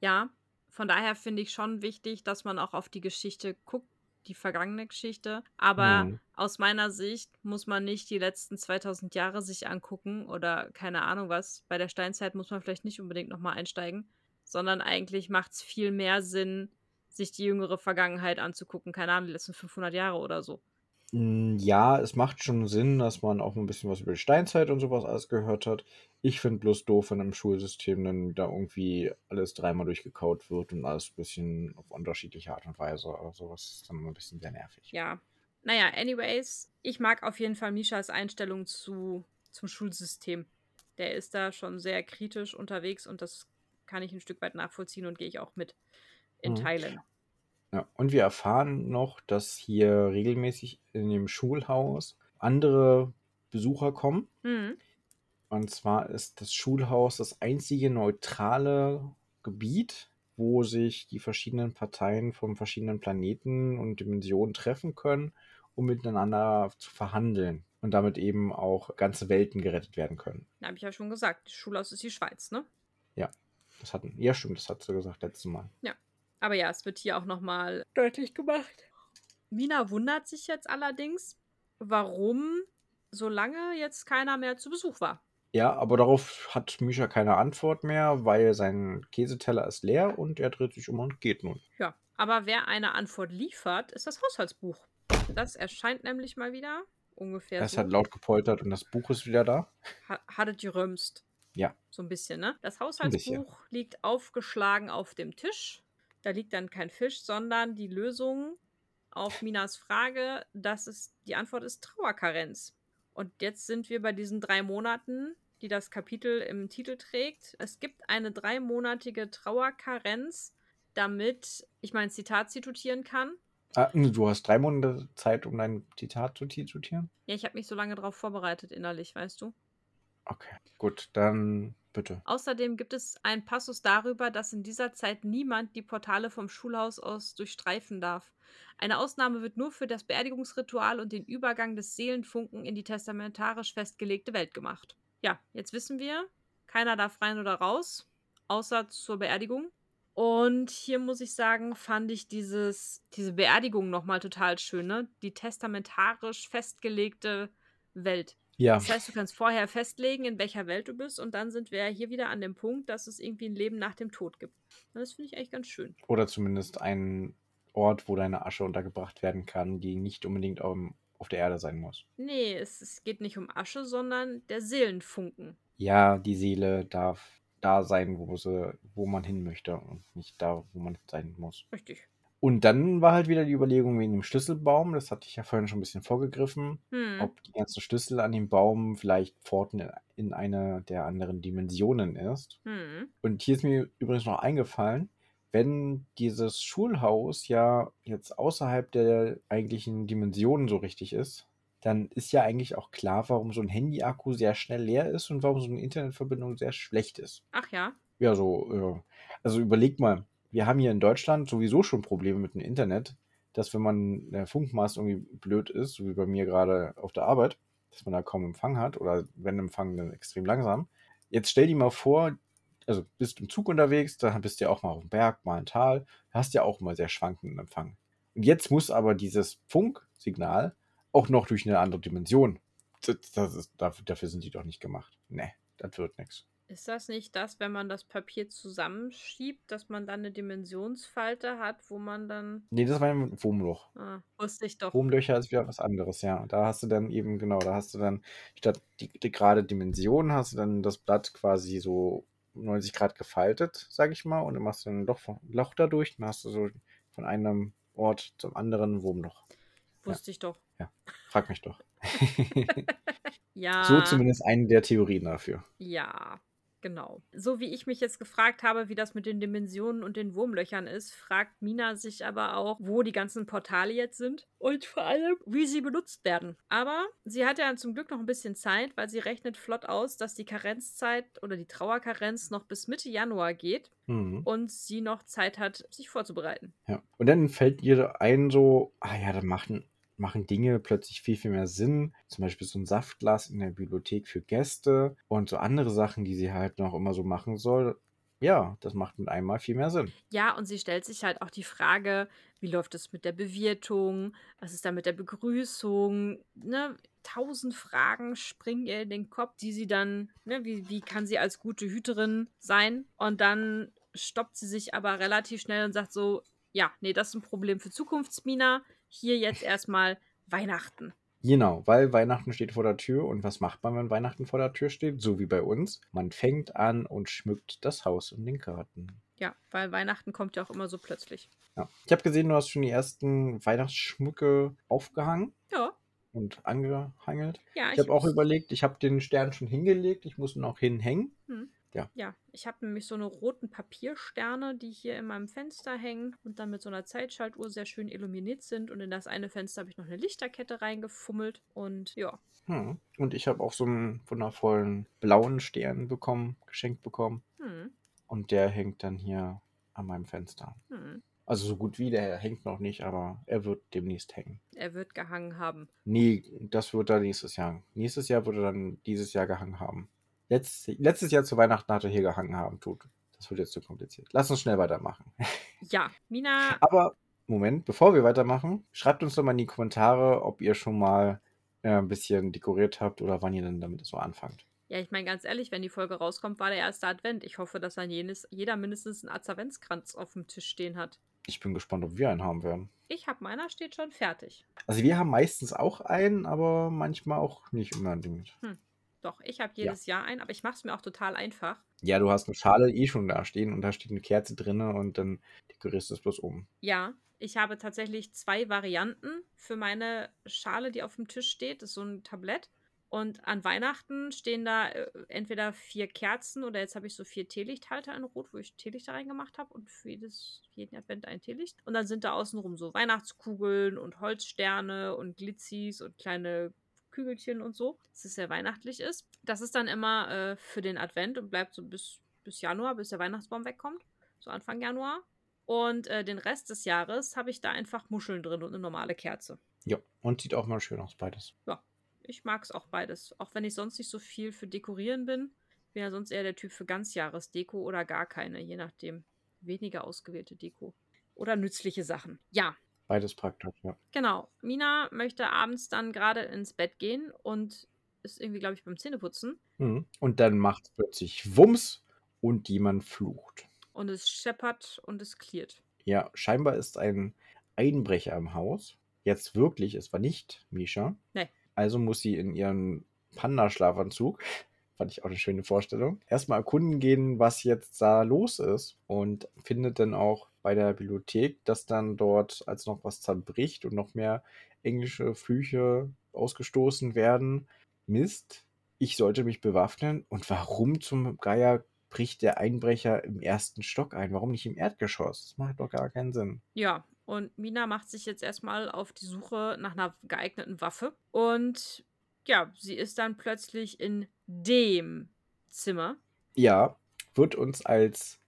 Ja, von daher finde ich schon wichtig, dass man auch auf die Geschichte guckt, die vergangene Geschichte. Aber Mhm. aus meiner Sicht muss man nicht die letzten 2000 Jahre sich angucken oder keine Ahnung was. Bei der Steinzeit muss man vielleicht nicht unbedingt nochmal einsteigen, sondern eigentlich macht es viel mehr Sinn, sich die jüngere Vergangenheit anzugucken. Keine Ahnung, die letzten 500 Jahre oder so. Mm, Ja, es macht schon Sinn, dass man auch ein bisschen was über die Steinzeit und sowas alles gehört hat. Ich finde bloß doof, wenn im Schulsystem dann wieder irgendwie alles dreimal durchgekaut wird und alles ein bisschen auf unterschiedliche Art und Weise. Also sowas ist dann immer ein bisschen sehr nervig. Ja. Naja, anyways, ich mag auf jeden Fall Mishas Einstellung zu, zum Schulsystem. Der ist da schon sehr kritisch unterwegs und das kann ich ein Stück weit nachvollziehen und gehe ich auch mit in Mhm. Teilen. Ja, und wir erfahren noch, dass hier regelmäßig in dem Schulhaus andere Besucher kommen. Mhm. Und zwar ist das Schulhaus das einzige neutrale Gebiet, wo sich die verschiedenen Parteien von verschiedenen Planeten und Dimensionen treffen können, um miteinander zu verhandeln und damit eben auch ganze Welten gerettet werden können. Da habe ich ja schon gesagt, das Schulhaus ist die Schweiz, ne? Das hatten, ja, stimmt, das hat sie gesagt letztes Mal. Aber ja, es wird hier auch nochmal deutlich gemacht. Mina wundert sich jetzt allerdings, warum so lange jetzt keiner mehr zu Besuch war. Ja, aber darauf hat Misha keine Antwort mehr, weil sein Käseteller ist leer und er dreht sich um und geht nun. Ja, aber wer eine Antwort liefert, ist das Haushaltsbuch. Das erscheint nämlich mal wieder ungefähr Es so. hat laut gepoltert und das Buch ist wieder da. Ha hattet gerömst. Ja. So ein bisschen, ne? Das. Haushaltsbuch liegt aufgeschlagen auf dem Tisch. Da liegt dann kein Fisch, sondern die Lösung auf Minas Frage, das ist, die Antwort ist Trauerkarenz. Und jetzt sind wir bei diesen drei Monaten, die das Kapitel im Titel trägt. Es gibt eine dreimonatige Trauerkarenz, damit ich mein Zitat zitieren kann. Ah, du hast drei Monate Zeit, um dein Zitat zu zitieren? Ja, ich habe mich so lange darauf vorbereitet innerlich, weißt du? Okay, gut, dann bitte. Außerdem gibt es einen Passus darüber, dass in dieser Zeit niemand die Portale vom Schulhaus aus durchstreifen darf. Eine Ausnahme wird nur für das Beerdigungsritual und den Übergang des Seelenfunken in die testamentarisch festgelegte Welt gemacht. Ja, jetzt wissen wir, keiner darf rein oder raus, außer zur Beerdigung. Und hier muss ich sagen, fand ich dieses, diese Beerdigung nochmal total schön, ne? Die testamentarisch festgelegte Welt. Ja. Das heißt, du kannst vorher festlegen, in welcher Welt du bist, und dann sind wir hier wieder an dem Punkt, dass es irgendwie ein Leben nach dem Tod gibt. Und das finde ich eigentlich ganz schön. Oder zumindest ein Ort, wo deine Asche untergebracht werden kann, die nicht unbedingt auf, auf der Erde sein muss. Nee, es, es geht nicht um Asche, sondern der Seelenfunken. Ja, die Seele darf da sein, wo, sie, wo man hin möchte und nicht da, wo man sein muss. Richtig. Und dann war halt wieder die Überlegung wegen dem Schlüsselbaum, das hatte ich ja vorhin schon ein bisschen vorgegriffen, Hm. ob die ganzen Schlüssel an dem Baum vielleicht Pforten in, in eine der anderen Dimensionen ist. Hm. Und hier ist mir übrigens noch eingefallen, wenn dieses Schulhaus ja jetzt außerhalb der eigentlichen Dimensionen so richtig ist, dann ist ja eigentlich auch klar, warum so ein Handy-Akku sehr schnell leer ist und warum so eine Internetverbindung sehr schlecht ist. Ach ja. Ja, so, also überleg mal, wir haben hier in Deutschland sowieso schon Probleme mit dem Internet, dass wenn man der Funkmast irgendwie blöd ist, so wie bei mir gerade auf der Arbeit, dass man da kaum Empfang hat oder wenn Empfang dann extrem langsam. Jetzt stell dir mal vor, also bist im Zug unterwegs, dann bist du ja auch mal auf dem Berg, mal im Tal, hast ja auch mal sehr schwankenden Empfang. Und jetzt muss aber dieses Funksignal auch noch durch eine andere Dimension. Das, ist, dafür, dafür sind die doch nicht gemacht. Nee, das wird nichts. Ist das nicht das, wenn man das Papier zusammenschiebt, dass man dann eine Dimensionsfalte hat, wo man dann. Nee, das war ein Wurmloch. Ah, wusste ich doch. Wurmlöcher ist wieder was anderes, ja. Da hast du dann eben, genau, da hast du dann statt die, die gerade Dimension hast du dann das Blatt quasi so 90 Grad gefaltet, sag ich mal, und dann machst du ein Loch, Loch dadurch, dann hast du so von einem Ort zum anderen Wurmloch. Wusste ich doch. Frag mich doch. Ja. So zumindest eine der Theorien dafür. Ja, genau. So wie ich mich jetzt gefragt habe, wie das mit den Dimensionen und den Wurmlöchern ist, fragt Mina sich aber auch, wo die ganzen Portale jetzt sind und vor allem, wie sie benutzt werden. Aber sie hat ja zum Glück noch ein bisschen Zeit, weil sie rechnet flott aus, dass die Karenzzeit oder die Trauerkarenz noch bis Mitte Januar geht Mhm. und sie noch Zeit hat, sich vorzubereiten. Ja. Und dann fällt ihr ein so, ah ja, dann machen, machen Dinge plötzlich viel, viel mehr Sinn. Zum Beispiel so ein Saftglas in der Bibliothek für Gäste und so andere Sachen, die sie halt noch immer so machen soll. Ja, das macht mit einmal viel mehr Sinn. Ja, und sie stellt sich halt auch die Frage, wie läuft es mit der Bewirtung? Was ist da mit der Begrüßung? Ne? Tausend Fragen springen ihr in den Kopf, die sie dann, ne, wie, wie kann sie als gute Hüterin sein? Und dann stoppt sie sich aber relativ schnell und sagt so, ja, nee, das ist ein Problem für Zukunftsmina. Hier jetzt erstmal Weihnachten. Genau, weil Weihnachten steht vor der Tür und was macht man, wenn Weihnachten vor der Tür steht? So wie bei uns. Man fängt an und schmückt das Haus und den Garten. Ja, weil Weihnachten kommt ja auch immer so plötzlich. Ja. Ich habe gesehen, du hast schon die ersten Weihnachtsschmücke aufgehangen Ja, und angehangelt. ja. Ich habe auch überlegt, ich habe den Stern schon hingelegt, ich muss ihn noch hinhängen. Ja, ich habe nämlich so eine roten Papiersterne, die hier in meinem Fenster hängen und dann mit so einer Zeitschaltuhr sehr schön illuminiert sind. Und in das eine Fenster habe ich noch eine Lichterkette reingefummelt. Und ja, Hm. Und ich habe auch so einen wundervollen blauen Stern bekommen, geschenkt bekommen. hm, Und der hängt dann hier an meinem Fenster. hm. Also so gut wie, der hängt noch nicht, aber er wird demnächst hängen. er wird gehangen haben. Nee, das wird er nächstes Jahr. Nächstes Jahr wird er dann dieses Jahr gehangen haben. Letz, letztes Jahr zu Weihnachten hat er hier gehangen haben, tut. Das wird jetzt zu kompliziert. Lass uns schnell weitermachen. Ja, Mina, Aber Moment, bevor wir weitermachen, schreibt uns doch mal in die Kommentare, ob ihr schon mal äh, ein bisschen dekoriert habt oder wann ihr denn damit so anfangt. ja, ich meine ganz ehrlich, wenn die Folge rauskommt, war der erste Advent. Ich hoffe, dass dann jenes, jeder mindestens einen Adventskranz auf dem Tisch stehen hat. Ich bin gespannt, ob wir einen haben werden. Ich habe meiner steht schon fertig. Also wir haben meistens auch einen, aber manchmal auch nicht unbedingt. Doch, ich habe jedes Jahr einen, aber ich mache es mir auch total einfach. Ja, du hast eine Schale eh schon da stehen und da steht eine Kerze drin und dann dekorierst du es bloß um. Ja, ich habe tatsächlich zwei Varianten für meine Schale, die auf dem Tisch steht. Das ist so ein Tablett. Und an Weihnachten stehen da äh, entweder vier Kerzen oder jetzt habe ich so vier Teelichthalter in Rot, wo ich Teelichter reingemacht habe und für jedes, jeden Advent ein Teelicht. Und dann sind da außenrum so Weihnachtskugeln und Holzsterne und Glitzis und kleine Kügelchen und so, dass es sehr weihnachtlich ist. Das ist dann immer äh, für den Advent und bleibt so bis, bis Januar, bis der Weihnachtsbaum wegkommt. So Anfang Januar. Und äh, den Rest des Jahres habe ich da einfach Muscheln drin und eine normale Kerze. Ja, und sieht auch mal schön aus, beides. Ja, ich mag es auch beides. Auch wenn ich sonst nicht so viel für Dekorieren bin. Bin ja sonst eher der Typ für Ganzjahresdeko oder gar keine, je nachdem. Weniger ausgewählte Deko. Oder nützliche Sachen. Ja. Beides praktisch, ja. Genau. Mina möchte abends dann gerade ins Bett gehen und ist irgendwie, glaube ich, beim Zähneputzen. Mhm. Und dann macht es plötzlich Wumms und jemand flucht. Und es scheppert und es klirrt. Ja, scheinbar ist ein Einbrecher im Haus. Jetzt wirklich, es war nicht Misha. Nee. Also muss sie in ihren Panda-Schlafanzug, fand ich auch eine schöne Vorstellung, erstmal erkunden gehen, was jetzt da los ist. Und findet dann auch bei der Bibliothek, dass dann dort als noch was zerbricht und noch mehr englische Flüche ausgestoßen werden. Mist, ich sollte mich bewaffnen. Und warum zum Geier bricht der Einbrecher im ersten Stock ein? Warum nicht im Erdgeschoss? Das macht doch gar keinen Sinn. Ja, und Mina macht sich jetzt erstmal auf die Suche nach einer geeigneten Waffe. Und ja, sie ist dann plötzlich in dem Zimmer. Ja, wird uns als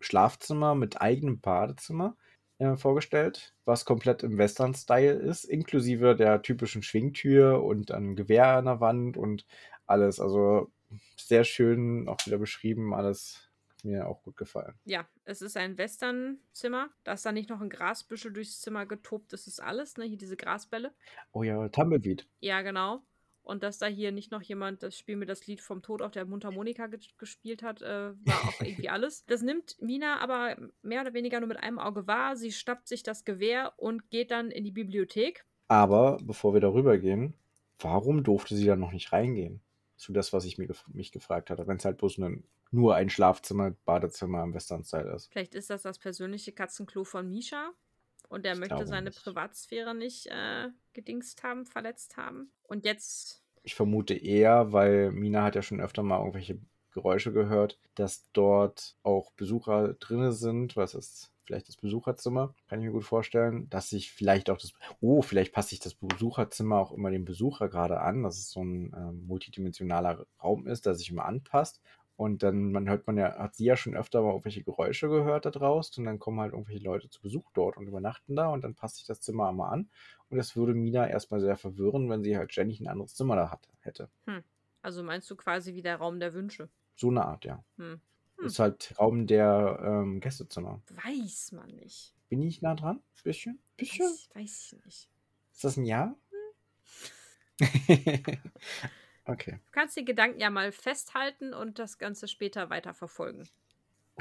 Schlafzimmer mit eigenem Badezimmer äh, vorgestellt, was komplett im Western-Style ist, inklusive der typischen Schwingtür und ein Gewehr an der Wand und alles. Also sehr schön auch wieder beschrieben, alles mir auch gut gefallen. Ja, es ist ein Western-Zimmer. Da ist da nicht noch ein Grasbüschel durchs Zimmer getobt. Das ist alles, ne? Hier diese Grasbälle. Oh ja, Tumbleweed. Ja, genau. Und dass da hier nicht noch jemand das Spiel mir das Lied vom Tod auf der Mundharmonika ge gespielt hat, äh, war auch irgendwie alles. Das nimmt Mina aber mehr oder weniger nur mit einem Auge wahr. Sie schnappt sich das Gewehr und geht dann in die Bibliothek. Aber bevor wir darüber gehen, warum durfte sie dann noch nicht reingehen? zu das, was ich mir gef mich gefragt hatte, wenn es halt bloß ein, nur ein Schlafzimmer, Badezimmer im Western-Style ist. Vielleicht ist das das persönliche Katzenklo von Misha und er ich möchte seine nicht. Privatsphäre nicht äh, gedingst haben, verletzt haben. Und jetzt. Ich vermute eher, weil Mina hat ja schon öfter mal irgendwelche Geräusche gehört, dass dort auch Besucher drinne sind, was ist vielleicht das Besucherzimmer, kann ich mir gut vorstellen, dass sich vielleicht auch das, oh, vielleicht passt sich das Besucherzimmer auch immer dem Besucher gerade an, dass es so ein äh, multidimensionaler Raum ist, der sich immer anpasst. Und dann man hört man ja, hat sie ja schon öfter mal irgendwelche Geräusche gehört da draußen und dann kommen halt irgendwelche Leute zu Besuch dort und übernachten da und dann passt sich das Zimmer immer an. Und das würde Mina erstmal sehr verwirren, wenn sie halt ständig ein anderes Zimmer da hat, hätte. Hm. Also meinst du quasi wie der Raum der Wünsche? So eine Art, ja. Hm. Hm. Ist halt Raum der ähm, Gästezimmer. Weiß man nicht. Bin ich nah dran? Bisschen? Bisschen? Weiß, weiß ich nicht. Ist das ein Ja? Hm. okay. Du kannst die Gedanken ja mal festhalten und das Ganze später weiter verfolgen.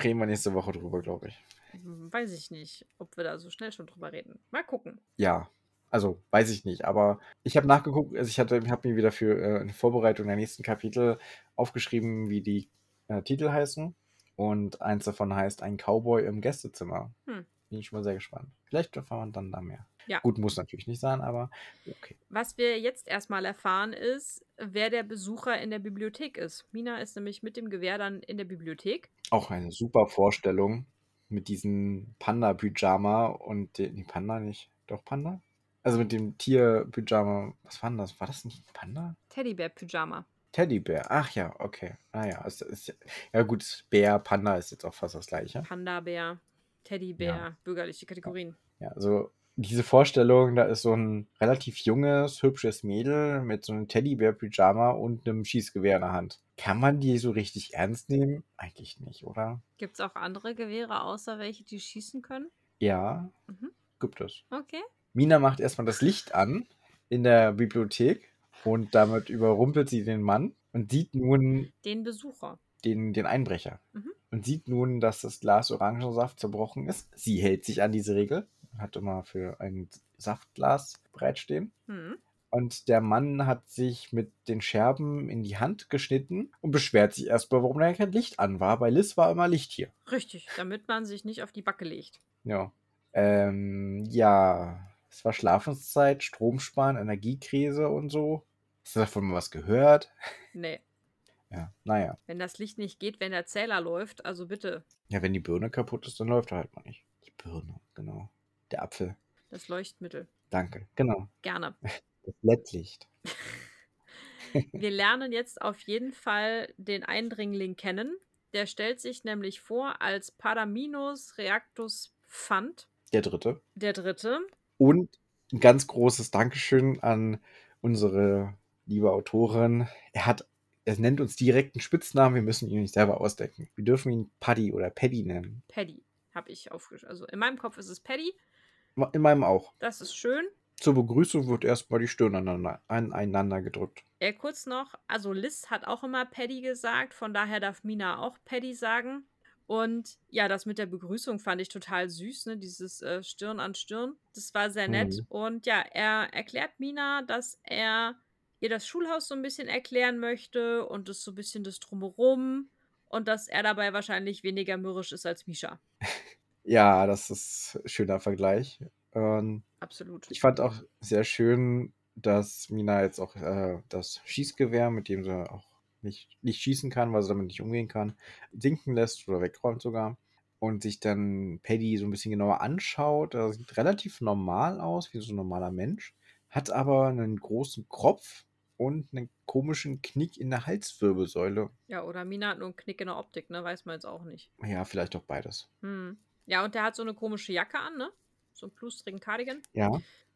Reden wir nächste Woche drüber, glaube ich. Weiß ich nicht, ob wir da so schnell schon drüber reden. Mal gucken. Ja, also weiß ich nicht, aber ich habe nachgeguckt, also ich hatte, habe mir wieder für äh, eine Vorbereitung der nächsten Kapitel aufgeschrieben, wie die äh, Titel heißen. Und eins davon heißt Ein Cowboy im Gästezimmer. Hm. Bin ich schon mal sehr gespannt. Vielleicht erfahren wir dann da mehr. Ja. Gut, muss natürlich nicht sein, aber okay. Was wir jetzt erstmal erfahren ist, wer der Besucher in der Bibliothek ist. Mina ist nämlich mit dem Gewehr dann in der Bibliothek. Auch eine super Vorstellung mit diesem Panda-Pyjama und den, nee, Panda nicht, doch Panda? Also mit dem Tier-Pyjama. Was war denn das? War das nicht ein Panda? Teddybär-Pyjama. Teddybär. Ach ja, okay. Ah ja, es ist, ja gut, Bär, Panda ist jetzt auch fast das gleiche. Panda-Bär, Teddybär, ja. bürgerliche Kategorien. Ja, also diese Vorstellung, da ist so ein relativ junges, hübsches Mädel mit so einem Teddybär-Pyjama und einem Schießgewehr in der Hand. Kann man die so richtig ernst nehmen? Eigentlich nicht, oder? Gibt es auch andere Gewehre außer welche, die schießen können? Ja, mhm. gibt es. Okay. Mina macht erstmal das Licht an in der Bibliothek und damit überrumpelt sie den Mann und sieht nun. Den Besucher. Den, den Einbrecher. Mhm. Und sieht nun, dass das Glas Orangensaft zerbrochen ist. Sie hält sich an diese Regel. Hat immer für ein Saftglas bereitstehen. Mhm. Und der Mann hat sich mit den Scherben in die Hand geschnitten und beschwert sich erstmal, warum da kein Licht an war. Bei Liz war immer Licht hier. Richtig, damit man sich nicht auf die Backe legt. Ja. Ähm, ja, es war Schlafenszeit, Stromsparen, Energiekrise und so Hast du davon mal was gehört? Nee. Ja, naja. Wenn das Licht nicht geht, wenn der Zähler läuft, also bitte. Ja, wenn die Birne kaputt ist, dann läuft er halt mal nicht. Die Birne, genau. Der Apfel. Das Leuchtmittel. Danke, genau. Gerne. Das LED-Licht. Wir lernen jetzt auf jeden Fall den Eindringling kennen. Der stellt sich nämlich vor als Paraminus Reactus Fund. Der dritte. Der dritte. Und ein ganz großes Dankeschön an unsere liebe Autorin. Er hat, er nennt uns direkt einen Spitznamen, wir müssen ihn nicht selber ausdenken. Wir dürfen ihn Paddy oder Paddy nennen. Paddy habe ich aufgeschrieben. Also in meinem Kopf ist es Paddy. In meinem auch. Das ist schön. Zur Begrüßung wird erstmal die Stirn aneinander, aneinander gedrückt. Ja, kurz noch, also Liz hat auch immer Paddy gesagt, von daher darf Mina auch Paddy sagen. Und ja, das mit der Begrüßung fand ich total süß, ne? Dieses äh, Stirn an Stirn. Das war sehr nett. Mhm. Und ja, er erklärt Mina, dass er ihr das Schulhaus so ein bisschen erklären möchte und das so ein bisschen das Drumherum und dass er dabei wahrscheinlich weniger mürrisch ist als Misha. Ja, das ist ein schöner Vergleich. Ähm, Absolut. ich fand auch sehr schön, dass Mina jetzt auch äh, das Schießgewehr, mit dem sie auch nicht, nicht schießen kann, weil sie damit nicht umgehen kann, sinken lässt oder wegräumt sogar. Und sich dann Paddy so ein bisschen genauer anschaut. Er sieht relativ normal aus, wie so ein normaler Mensch. Hat aber einen großen Kopf und einen komischen Knick in der Halswirbelsäule. Ja, oder Mina hat nur einen Knick in der Optik, ne? Weiß man jetzt auch nicht. Ja, vielleicht auch beides. Hm. Ja, und der hat so eine komische Jacke an, ne? So einen plustrigen Cardigan. Ja.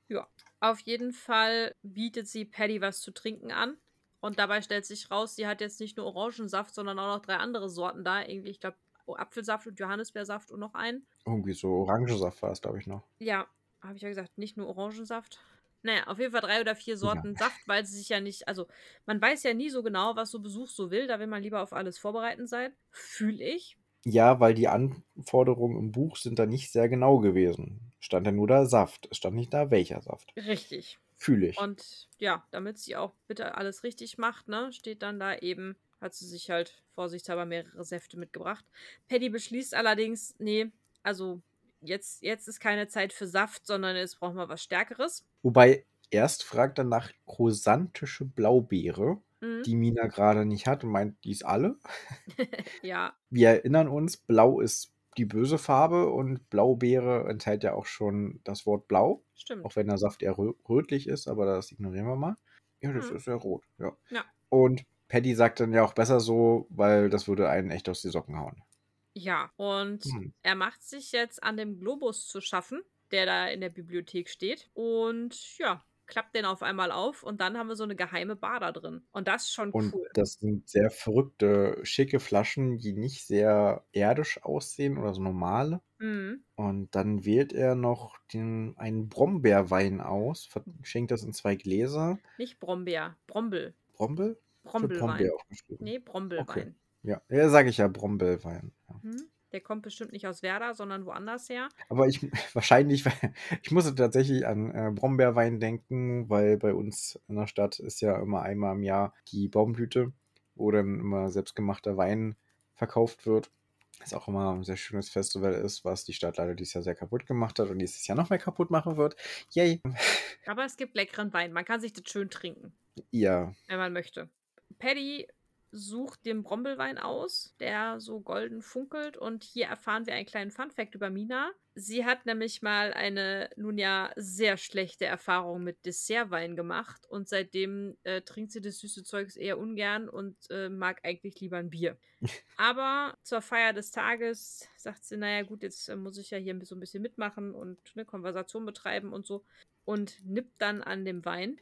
Ja. Auf jeden Fall bietet sie Paddy was zu trinken an. Und dabei stellt sich raus, sie hat jetzt nicht nur Orangensaft, sondern auch noch drei andere Sorten da. Irgendwie, ich glaube, Apfelsaft und Johannisbeersaft und noch einen. Irgendwie so Orangensaft war es, glaube ich, noch. Ja, habe ich ja gesagt, nicht nur Orangensaft. Naja, auf jeden Fall drei oder vier Sorten Saft, weil sie sich ja nicht, also man weiß ja nie so genau, was so Besuch so will. Da will man lieber auf alles vorbereiten sein. Fühle ich. Ja, weil die Anforderungen im Buch sind da nicht sehr genau gewesen. Stand ja nur da Saft. Es stand nicht da, welcher Saft. Richtig. Fühle ich. Und ja, damit sie auch bitte alles richtig macht, ne, steht dann da eben, hat sie sich halt vorsichtshalber mehrere Säfte mitgebracht. Paddy beschließt allerdings, nee, also jetzt, jetzt ist keine Zeit für Saft, sondern jetzt brauchen wir was Stärkeres. Wobei erst fragt er nach chrysantische Blaubeere, Mhm. die Mina gerade nicht hat und meint, die ist alle. Ja, Wir erinnern uns, Blau ist die böse Farbe und Blaubeere enthält ja auch schon das Wort Blau, stimmt. auch wenn der Saft eher rö rötlich ist, aber das ignorieren wir mal. Ja, das Mhm. ist ja rot, ja. Ja. Und Paddy sagt dann ja auch besser so, weil das würde einen echt aus die Socken hauen. Ja, und Hm. er macht sich jetzt an dem Globus zu schaffen, der da in der Bibliothek steht. Und ja, klappt den auf einmal auf und dann haben wir so eine geheime Bar da drin. Und das ist schon Und cool. das sind sehr verrückte, schicke Flaschen, die nicht sehr erdisch aussehen oder so normale. Mhm. Und dann wählt er noch den, einen Brombeerwein aus, verschenkt das in zwei Gläser. Nicht Brombeer, Brombel. Brombel? Brombelwein. Brombeer aufgeschrieben. Nee, Brombelwein. Ja, ja sage ich ja, Brombeerwein. Ja. Mhm. Der kommt bestimmt nicht aus Werder, sondern woanders her. Aber ich wahrscheinlich, ich musste tatsächlich an äh, Brombeerwein denken, weil bei uns in der Stadt ist ja immer einmal im Jahr die Baumblüte, wo dann immer selbstgemachter Wein verkauft wird. Das auch immer ein sehr schönes Festival ist, was die Stadt leider dieses Jahr sehr kaputt gemacht hat und dieses Jahr noch mehr kaputt machen wird. Yay! Aber es gibt leckeren Wein. Man kann sich das schön trinken, Ja, wenn man möchte. Paddy sucht den Brombelwein aus, der so golden funkelt. Und hier erfahren wir einen kleinen Funfact über Mina. Sie hat nämlich mal eine nun ja sehr schlechte Erfahrung mit Dessertwein gemacht. Und seitdem äh, trinkt sie das süße Zeugs eher ungern und äh, mag eigentlich lieber ein Bier. Aber zur Feier des Tages sagt sie, naja gut, jetzt äh, muss ich ja hier so ein bisschen mitmachen und eine Konversation betreiben und so. Und nippt dann an dem Wein.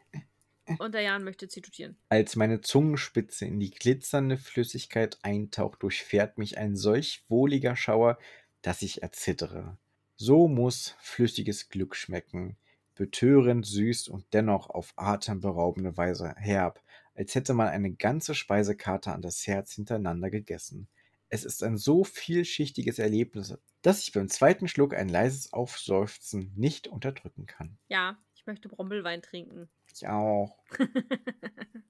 Und der Jan möchte zitieren. Als meine Zungenspitze in die glitzernde Flüssigkeit eintaucht, durchfährt mich ein solch wohliger Schauer, dass ich erzittere. So muss flüssiges Glück schmecken, betörend süß und dennoch auf atemberaubende Weise herb, als hätte man eine ganze Speisekarte an das Herz hintereinander gegessen. Es ist ein so vielschichtiges Erlebnis, dass ich beim zweiten Schluck ein leises Aufseufzen nicht unterdrücken kann. Ja, ich möchte Brombelwein trinken. Ich auch.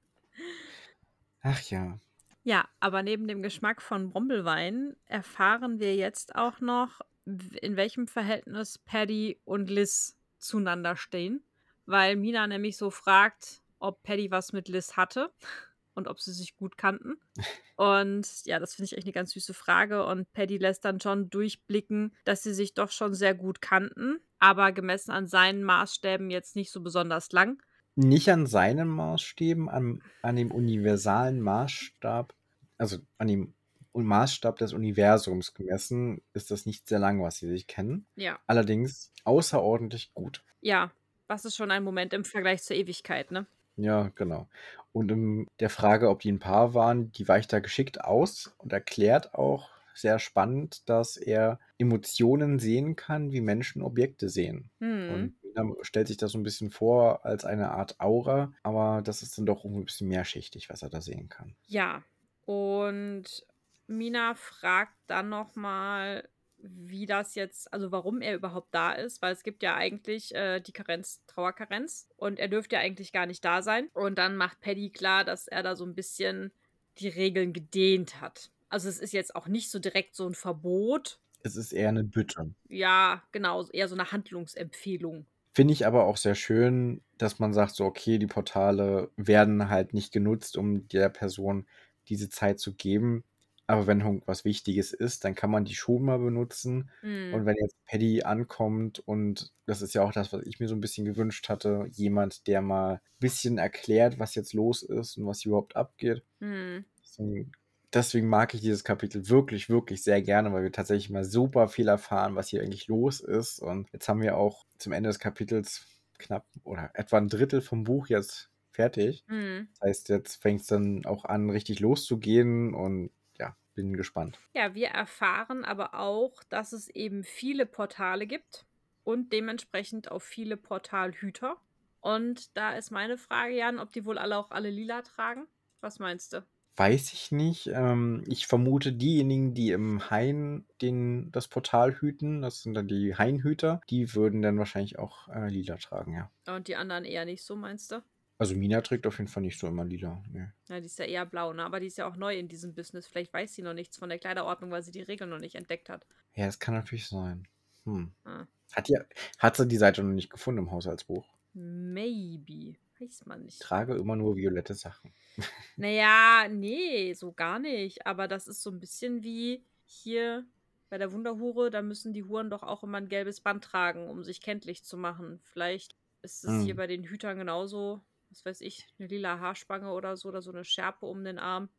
Ach ja. Ja, aber neben dem Geschmack von Brombelwein erfahren wir jetzt auch noch, in welchem Verhältnis Paddy und Liz zueinander stehen. Weil Mina nämlich so fragt, ob Paddy was mit Liz hatte und ob sie sich gut kannten. Und ja, das finde ich echt eine ganz süße Frage. Und Paddy lässt dann schon durchblicken, dass sie sich doch schon sehr gut kannten, aber gemessen an seinen Maßstäben jetzt nicht so besonders lang. Nicht an seinen Maßstäben, an, an dem universalen Maßstab, also an dem Maßstab des Universums gemessen, ist das nicht sehr lang, was sie sich kennen. Ja. Allerdings außerordentlich gut. Ja, was ist schon ein Moment im Vergleich zur Ewigkeit, ne? Ja, genau. Und in der Frage, ob die ein Paar waren, die weicht da geschickt aus und erklärt auch sehr spannend, dass er Emotionen sehen kann, wie Menschen Objekte sehen. Hm. Und Nina stellt sich das so ein bisschen vor als eine Art Aura, aber das ist dann doch ein bisschen mehrschichtig, was er da sehen kann. Ja. Und Mina fragt dann nochmal, wie das jetzt, also warum er überhaupt da ist, weil es gibt ja eigentlich äh, die Karenz, Trauerkarenz und er dürfte ja eigentlich gar nicht da sein. Und dann macht Paddy klar, dass er da so ein bisschen die Regeln gedehnt hat. Also es ist jetzt auch nicht so direkt so ein Verbot. Es ist eher eine Bitte. Ja, genau, eher so eine Handlungsempfehlung. Finde ich aber auch sehr schön, dass man sagt, so, okay, die Portale werden halt nicht genutzt, um der Person diese Zeit zu geben. Aber wenn irgendwas Wichtiges ist, dann kann man die schon mal benutzen. Hm. Und wenn jetzt Paddy ankommt, und das ist ja auch das, was ich mir so ein bisschen gewünscht hatte, jemand, der mal ein bisschen erklärt, was jetzt los ist und was überhaupt abgeht. Hm. Deswegen, deswegen mag ich dieses Kapitel wirklich, wirklich sehr gerne, weil wir tatsächlich mal super viel erfahren, was hier eigentlich los ist. Und jetzt haben wir auch zum Ende des Kapitels knapp oder etwa ein Drittel vom Buch jetzt fertig. Hm. Das heißt, jetzt fängt es dann auch an, richtig loszugehen und ja, bin gespannt. Ja, wir erfahren aber auch, dass es eben viele Portale gibt und dementsprechend auch viele Portalhüter. Und da ist meine Frage, Jan, ob die wohl alle auch alle lila tragen? Was meinst du? Weiß ich nicht. Ähm, ich vermute, diejenigen, die im Hain den, das Portal hüten, das sind dann die Hainhüter, die würden dann wahrscheinlich auch äh, lila tragen, ja. Und die anderen eher nicht so, meinst du? Also Mina trägt auf jeden Fall nicht so immer lila. Nee. Ja, die ist ja eher blau, ne? Aber die ist ja auch neu in diesem Business. Vielleicht weiß sie noch nichts von der Kleiderordnung, weil sie die Regeln noch nicht entdeckt hat. Ja, das kann natürlich sein. Hm. Ah. Hat, die, hat sie die Seite noch nicht gefunden im Haushaltsbuch? Maybe. Weiß man nicht. Trage immer nur violette Sachen. Naja, nee, so gar nicht. Aber das ist so ein bisschen wie hier bei der Wunderhure. Da müssen die Huren doch auch immer ein gelbes Band tragen, um sich kenntlich zu machen. Vielleicht ist es hier Hm. bei den Hütern genauso. Was weiß ich, eine lila Haarspange oder so oder so eine Schärpe um den Arm.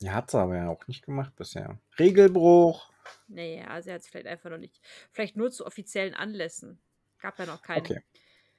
Ja, hat sie aber ja auch nicht gemacht bisher. Regelbruch. Naja, sie hat es vielleicht einfach noch nicht. Vielleicht nur zu offiziellen Anlässen. Gab ja noch keine. Okay.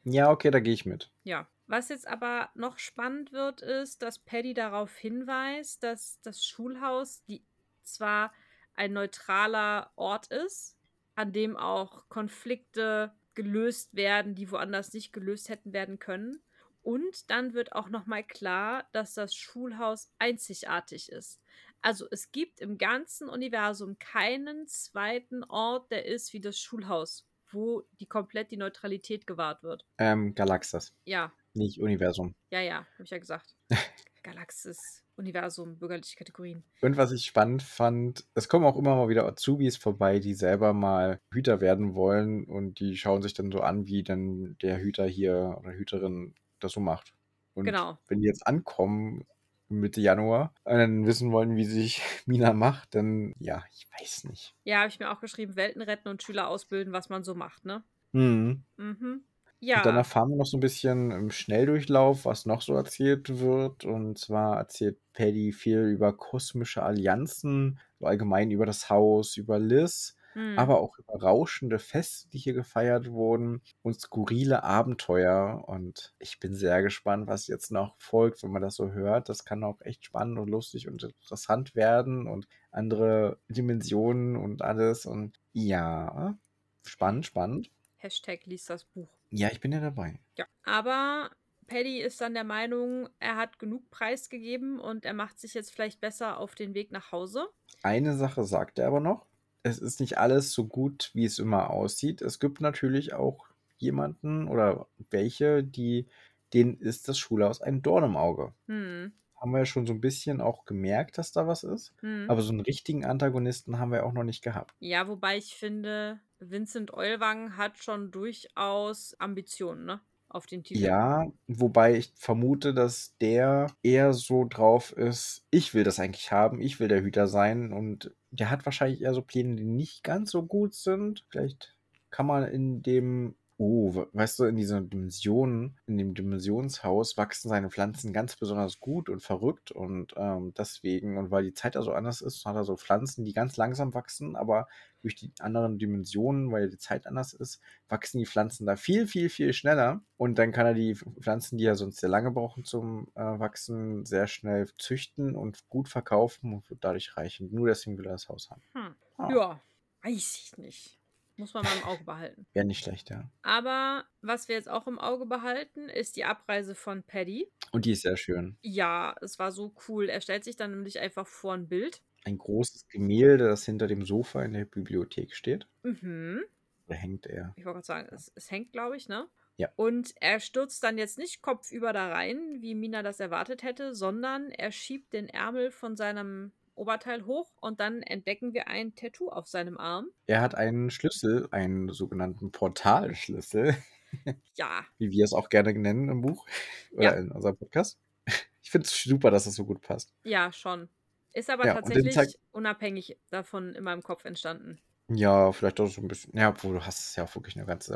Ja, okay, da gehe ich mit. Ja. Was jetzt aber noch spannend wird, ist, dass Paddy darauf hinweist, dass das Schulhaus die zwar ein neutraler Ort ist, an dem auch Konflikte gelöst werden, die woanders nicht gelöst hätten werden können. Und dann wird auch nochmal klar, dass das Schulhaus einzigartig ist. Also es gibt im ganzen Universum keinen zweiten Ort, der ist wie das Schulhaus, wo die komplett die Neutralität gewahrt wird. Ähm, Galaxis, Ja, nicht Universum. ja, ja, habe ich ja gesagt. Galaxis, Universum, bürgerliche Kategorien. Und was ich spannend fand, es kommen auch immer mal wieder Azubis vorbei, die selber mal Hüter werden wollen und die schauen sich dann so an, wie dann der Hüter hier oder Hüterin das so macht. Und Genau. wenn die jetzt ankommen Mitte Januar und dann wissen wollen, wie sich Mina macht, dann ja, ich weiß nicht. Ja, habe ich mir auch geschrieben, Welten retten und Schüler ausbilden, was man so macht, ne? Mhm. Mhm. Und dann Ja, erfahren wir noch so ein bisschen im Schnelldurchlauf, was noch so erzählt wird. Und zwar erzählt Paddy viel über kosmische Allianzen, so allgemein über das Haus, über Liz, hm. aber auch über rauschende Feste, die hier gefeiert wurden und skurrile Abenteuer. Und ich bin sehr gespannt, was jetzt noch folgt, wenn man das so hört. Das kann auch echt spannend und lustig und interessant werden und andere Dimensionen und alles. Und ja, spannend, spannend. Hashtag liest das Buch. Ja, ich bin ja dabei. Ja. Aber Paddy ist dann der Meinung, er hat genug preisgegeben und er macht sich jetzt vielleicht besser auf den Weg nach Hause. Eine Sache sagt er aber noch. Es ist nicht alles so gut, wie es immer aussieht. Es gibt natürlich auch jemanden oder welche, die, denen ist das Schulhaus ein Dorn im Auge. Hm. Haben wir ja schon so ein bisschen auch gemerkt, dass da was ist. Hm. Aber so einen richtigen Antagonisten haben wir auch noch nicht gehabt. Ja, wobei ich finde, Vincent Eulwang hat schon durchaus Ambitionen, ne? auf den Titel. Ja, wobei ich vermute, dass der eher so drauf ist, ich will das eigentlich haben, ich will der Hüter sein und der hat wahrscheinlich eher so Pläne, die nicht ganz so gut sind. Vielleicht kann man in dem Oh, we- weißt du, in dieser Dimension, in dem Dimensionshaus wachsen seine Pflanzen ganz besonders gut und verrückt und ähm, deswegen, und weil die Zeit da so anders ist, hat er so Pflanzen, die ganz langsam wachsen, aber durch die anderen Dimensionen, weil die Zeit anders ist, wachsen die Pflanzen da viel, viel, viel schneller und dann kann er die Pflanzen, die er sonst sehr lange brauchen zum äh, Wachsen, sehr schnell züchten und gut verkaufen und wird dadurch reich. Und nur deswegen will er das Haus haben. Hm. Ah. Ja, weiß ich nicht. Muss man mal im Auge behalten. Wäre nicht schlecht, ja. Aber was wir jetzt auch im Auge behalten, ist die Abreise von Paddy. Und die ist sehr schön. Ja, es war so cool. Er stellt sich dann nämlich einfach vor ein Bild. ein großes Gemälde, das hinter dem Sofa in der Bibliothek steht. Mhm. Da hängt er. Ich wollte gerade sagen, es, es hängt, glaube ich, ne? Ja. Und er stürzt dann jetzt nicht kopfüber da rein, wie Mina das erwartet hätte, sondern er schiebt den Ärmel von seinem Oberteil hoch und dann entdecken wir ein Tattoo auf seinem Arm. Er hat einen Schlüssel, einen sogenannten Portalschlüssel, Ja, wie wir es auch gerne nennen im Buch oder Ja. in unserem Podcast. Ich finde es super, dass das so gut passt. ja, schon. Ist aber Ja, tatsächlich unabhängig davon in meinem Kopf entstanden. Ja, vielleicht auch so ein bisschen. Ja, obwohl du hast es ja auch wirklich eine ganze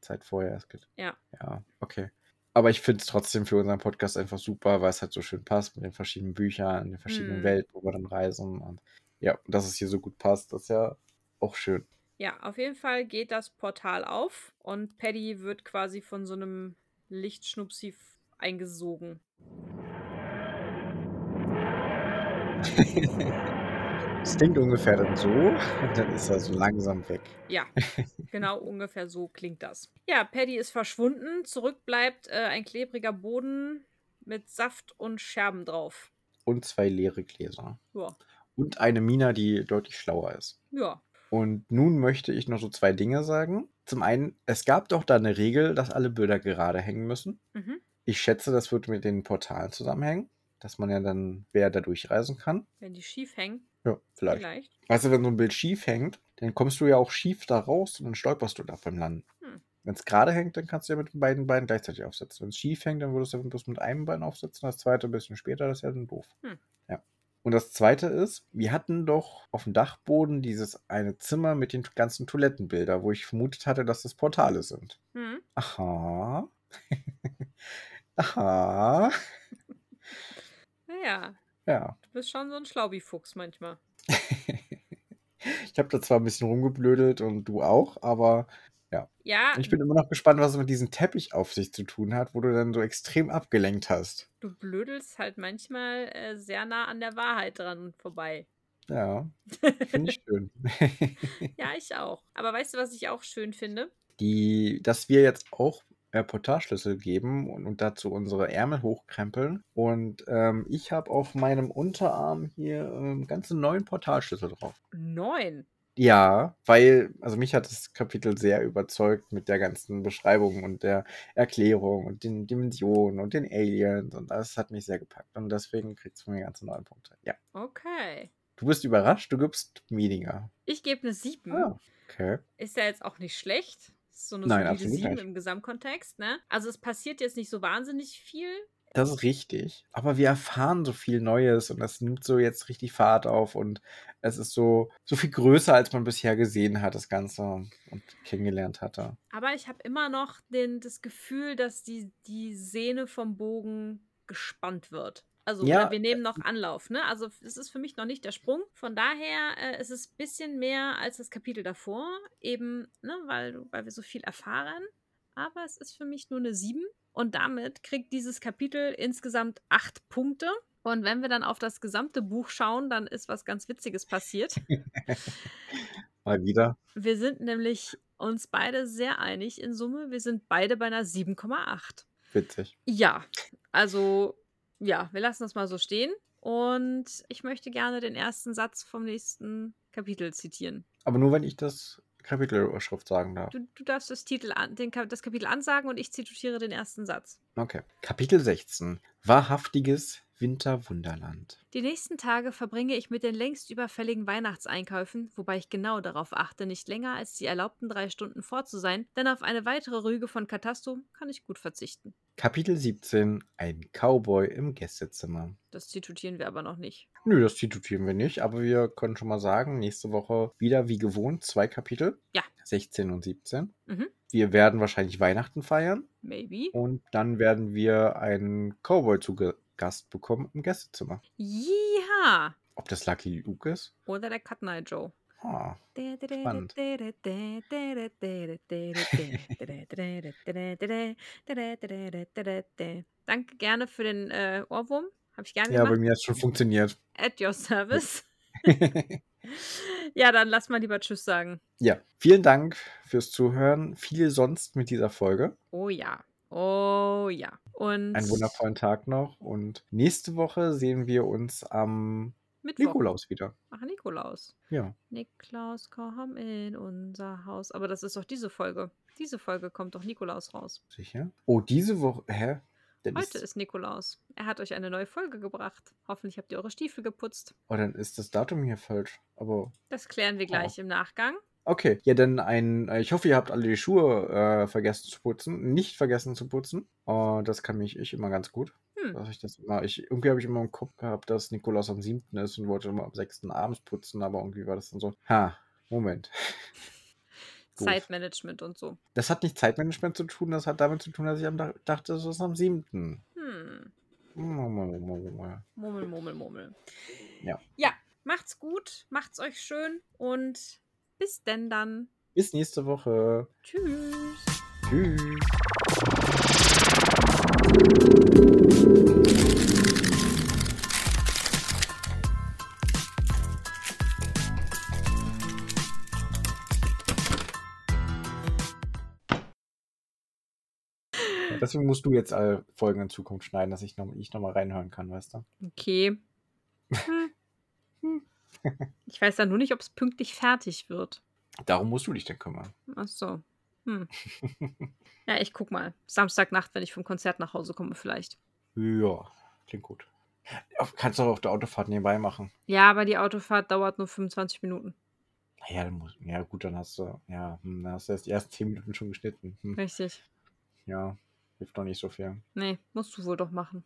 Zeit, vorher. Ja. Ja, okay. Aber ich finde es trotzdem für unseren Podcast einfach super, weil es halt so schön passt mit den verschiedenen Büchern, den verschiedenen Hm. Welten, wo wir dann reisen. Und ja, dass es hier so gut passt, das ist ja auch schön. Ja, auf jeden Fall geht das Portal auf und Paddy wird quasi von so einem Lichtschnupsi eingesogen. Es klingt ungefähr dann so und dann ist er so langsam weg. Ja, genau ungefähr so klingt das. Ja, Paddy ist verschwunden. Zurück bleibt äh, ein klebriger Boden mit Saft und Scherben drauf. Und zwei leere Gläser. Ja, Und eine Mina, die deutlich schlauer ist. ja. Und nun möchte ich noch so zwei Dinge sagen. Zum einen, es gab doch da eine Regel, dass alle Bilder gerade hängen müssen. Mhm. Ich schätze, das wird mit den Portalen zusammenhängen, dass man ja dann, wer da durchreisen kann. Wenn die schief hängen, Ja, vielleicht. vielleicht. Weißt du, wenn so ein Bild schief hängt, dann kommst du ja auch schief da raus und dann stolperst du da beim Landen. Hm. Wenn es gerade hängt, dann kannst du ja mit den beiden Beinen gleichzeitig aufsetzen. Wenn es schief hängt, dann würdest du bloß mit einem Bein aufsetzen, das zweite ein bisschen später, das ist ja dann doof. Hm. Ja. Und das zweite ist, wir hatten doch auf dem Dachboden dieses eine Zimmer mit den ganzen Toilettenbilder, wo ich vermutet hatte, dass das Portale sind. Mhm. Aha. Aha. Naja, Ja. du bist schon so ein Schlaubi-Fuchs manchmal. Ich habe da zwar ein bisschen rumgeblödelt und du auch, aber Ja, ich bin immer noch gespannt, was es mit diesem Teppich auf sich zu tun hat, wo du dann so extrem abgelenkt hast. du blödelst halt manchmal äh, sehr nah an der Wahrheit dran vorbei. Ja, finde ich schön. Ja, ich auch. Aber weißt du, was ich auch schön finde? Die, dass wir jetzt auch äh, Portalschlüssel geben und, und dazu unsere Ärmel hochkrempeln. Und ähm, ich habe auf meinem Unterarm hier ähm, ganze neun Portalschlüssel drauf. Neun. Ja, weil, also mich hat das Kapitel sehr überzeugt mit der ganzen Beschreibung und der Erklärung und den Dimensionen und den Aliens und das hat mich sehr gepackt und deswegen kriegst du mir ganze neun Punkte. Ja. Okay. Du bist überrascht, du gibst weniger. Ich gebe eine 7. Ah, okay. Ist ja jetzt auch nicht schlecht. Ist so eine Nein, solide absolut 7 nicht. im Gesamtkontext, ne? Also es passiert jetzt nicht so wahnsinnig viel. Das ist richtig. Aber wir erfahren so viel Neues und das nimmt so jetzt richtig Fahrt auf und es ist so, so viel größer, als man bisher gesehen hat, das Ganze und kennengelernt hatte. Aber ich habe immer noch den, das Gefühl, dass die, die Sehne vom Bogen gespannt wird. Also Ja, wir nehmen noch Anlauf, ne? Also es ist für mich noch nicht der Sprung. Von daher äh, ist es ein bisschen mehr als das Kapitel davor, eben, ne, weil, weil wir so viel erfahren. Aber es ist für mich nur eine 7. Und damit kriegt dieses Kapitel insgesamt 8 Punkte. Und wenn wir dann auf das gesamte Buch schauen, dann ist was ganz Witziges passiert. Mal wieder. Wir sind nämlich uns beide sehr einig in Summe. Wir sind beide bei einer 7,8. Witzig. Ja, also ja, wir lassen das mal so stehen. Und ich möchte gerne den ersten Satz vom nächsten Kapitel zitieren. Aber nur, wenn ich das Kapitelüberschrift sagen darf. Du, du darfst das, Titel an, den, das Kapitel ansagen und ich zitiere den ersten Satz. Okay. Kapitel 16. Wahrhaftiges Winterwunderland. Die nächsten Tage verbringe ich mit den längst überfälligen Weihnachtseinkäufen, wobei ich genau darauf achte, nicht länger als die erlaubten drei Stunden fort zu sein, denn auf eine weitere Rüge von Katasto kann ich gut verzichten. Kapitel 17 Ein Cowboy im Gästezimmer. Das zitutieren wir aber noch nicht. Nö, das zitutieren wir nicht, aber wir können schon mal sagen, nächste Woche wieder wie gewohnt zwei Kapitel. Ja. 16 und 17. Mhm. Wir werden wahrscheinlich Weihnachten feiern Maybe. und dann werden wir einen Cowboy zu Gast bekommen im Gästezimmer. Ja. Ob das Lucky Luke ist? Oder der Cut Night Joe. Ah, Spannend. Danke gerne für den äh, Ohrwurm. Habe ich gerne ja, bei gemacht. mir hat es schon funktioniert. At your service. ja, dann lass mal lieber Tschüss sagen. ja, vielen Dank fürs Zuhören. Viel sonst mit dieser Folge. Oh ja. Oh ja. Und Einen wundervollen Tag noch und nächste Woche sehen wir uns am Mittwoch. Nikolaus wieder. Ach, Nikolaus. Ja. Niklaus, komm in unser Haus. Aber das ist doch diese Folge. Diese Folge kommt doch Nikolaus raus. Sicher? Oh, diese Woche. Hä? Dann Heute ist, ist Nikolaus. Er hat euch eine neue Folge gebracht. Hoffentlich habt ihr eure Stiefel geputzt. oh, dann ist das Datum hier falsch. Aber Das klären wir gleich im Nachgang. okay. Ja, dann ein. Ich hoffe, ihr habt alle die Schuhe äh, vergessen zu putzen. Nicht vergessen zu putzen. Oh, das kann mich ich immer ganz gut. Hm. Dass ich das immer. Ich, irgendwie habe ich immer im Kopf gehabt, dass Nikolaus am 7. ist und wollte immer am 6. abends putzen, aber irgendwie war das dann so. Ha, Moment. Zeitmanagement und so. Das hat nicht Zeitmanagement zu tun, das hat damit zu tun, dass ich am Dach- dachte, es ist am 7. Hm. Murmel. Murmel, murmel, murmel. Ja. Ja, macht's gut, macht's euch schön und bis denn dann. Bis nächste Woche. Tschüss. Tschüss. Deswegen musst du jetzt alle Folgen in Zukunft schneiden, dass ich noch, ich noch mal reinhören kann, weißt du? Okay. Hm. Ich weiß dann nur nicht, ob es pünktlich fertig wird. Darum musst du dich dann kümmern. Ach so. Hm. Ja, ich guck mal. Samstagnacht, wenn ich vom Konzert nach Hause komme, vielleicht. Ja, klingt gut. Ja, Kannst du auch auf der Autofahrt nebenbei machen. Ja, aber die Autofahrt dauert nur 25 Minuten. Ja, dann muss, ja gut, dann hast du, ja, hm, dann hast du erst die ersten 10 Minuten schon geschnitten. Hm, Richtig. ja, hilft doch nicht so viel. Nee, musst du wohl doch machen.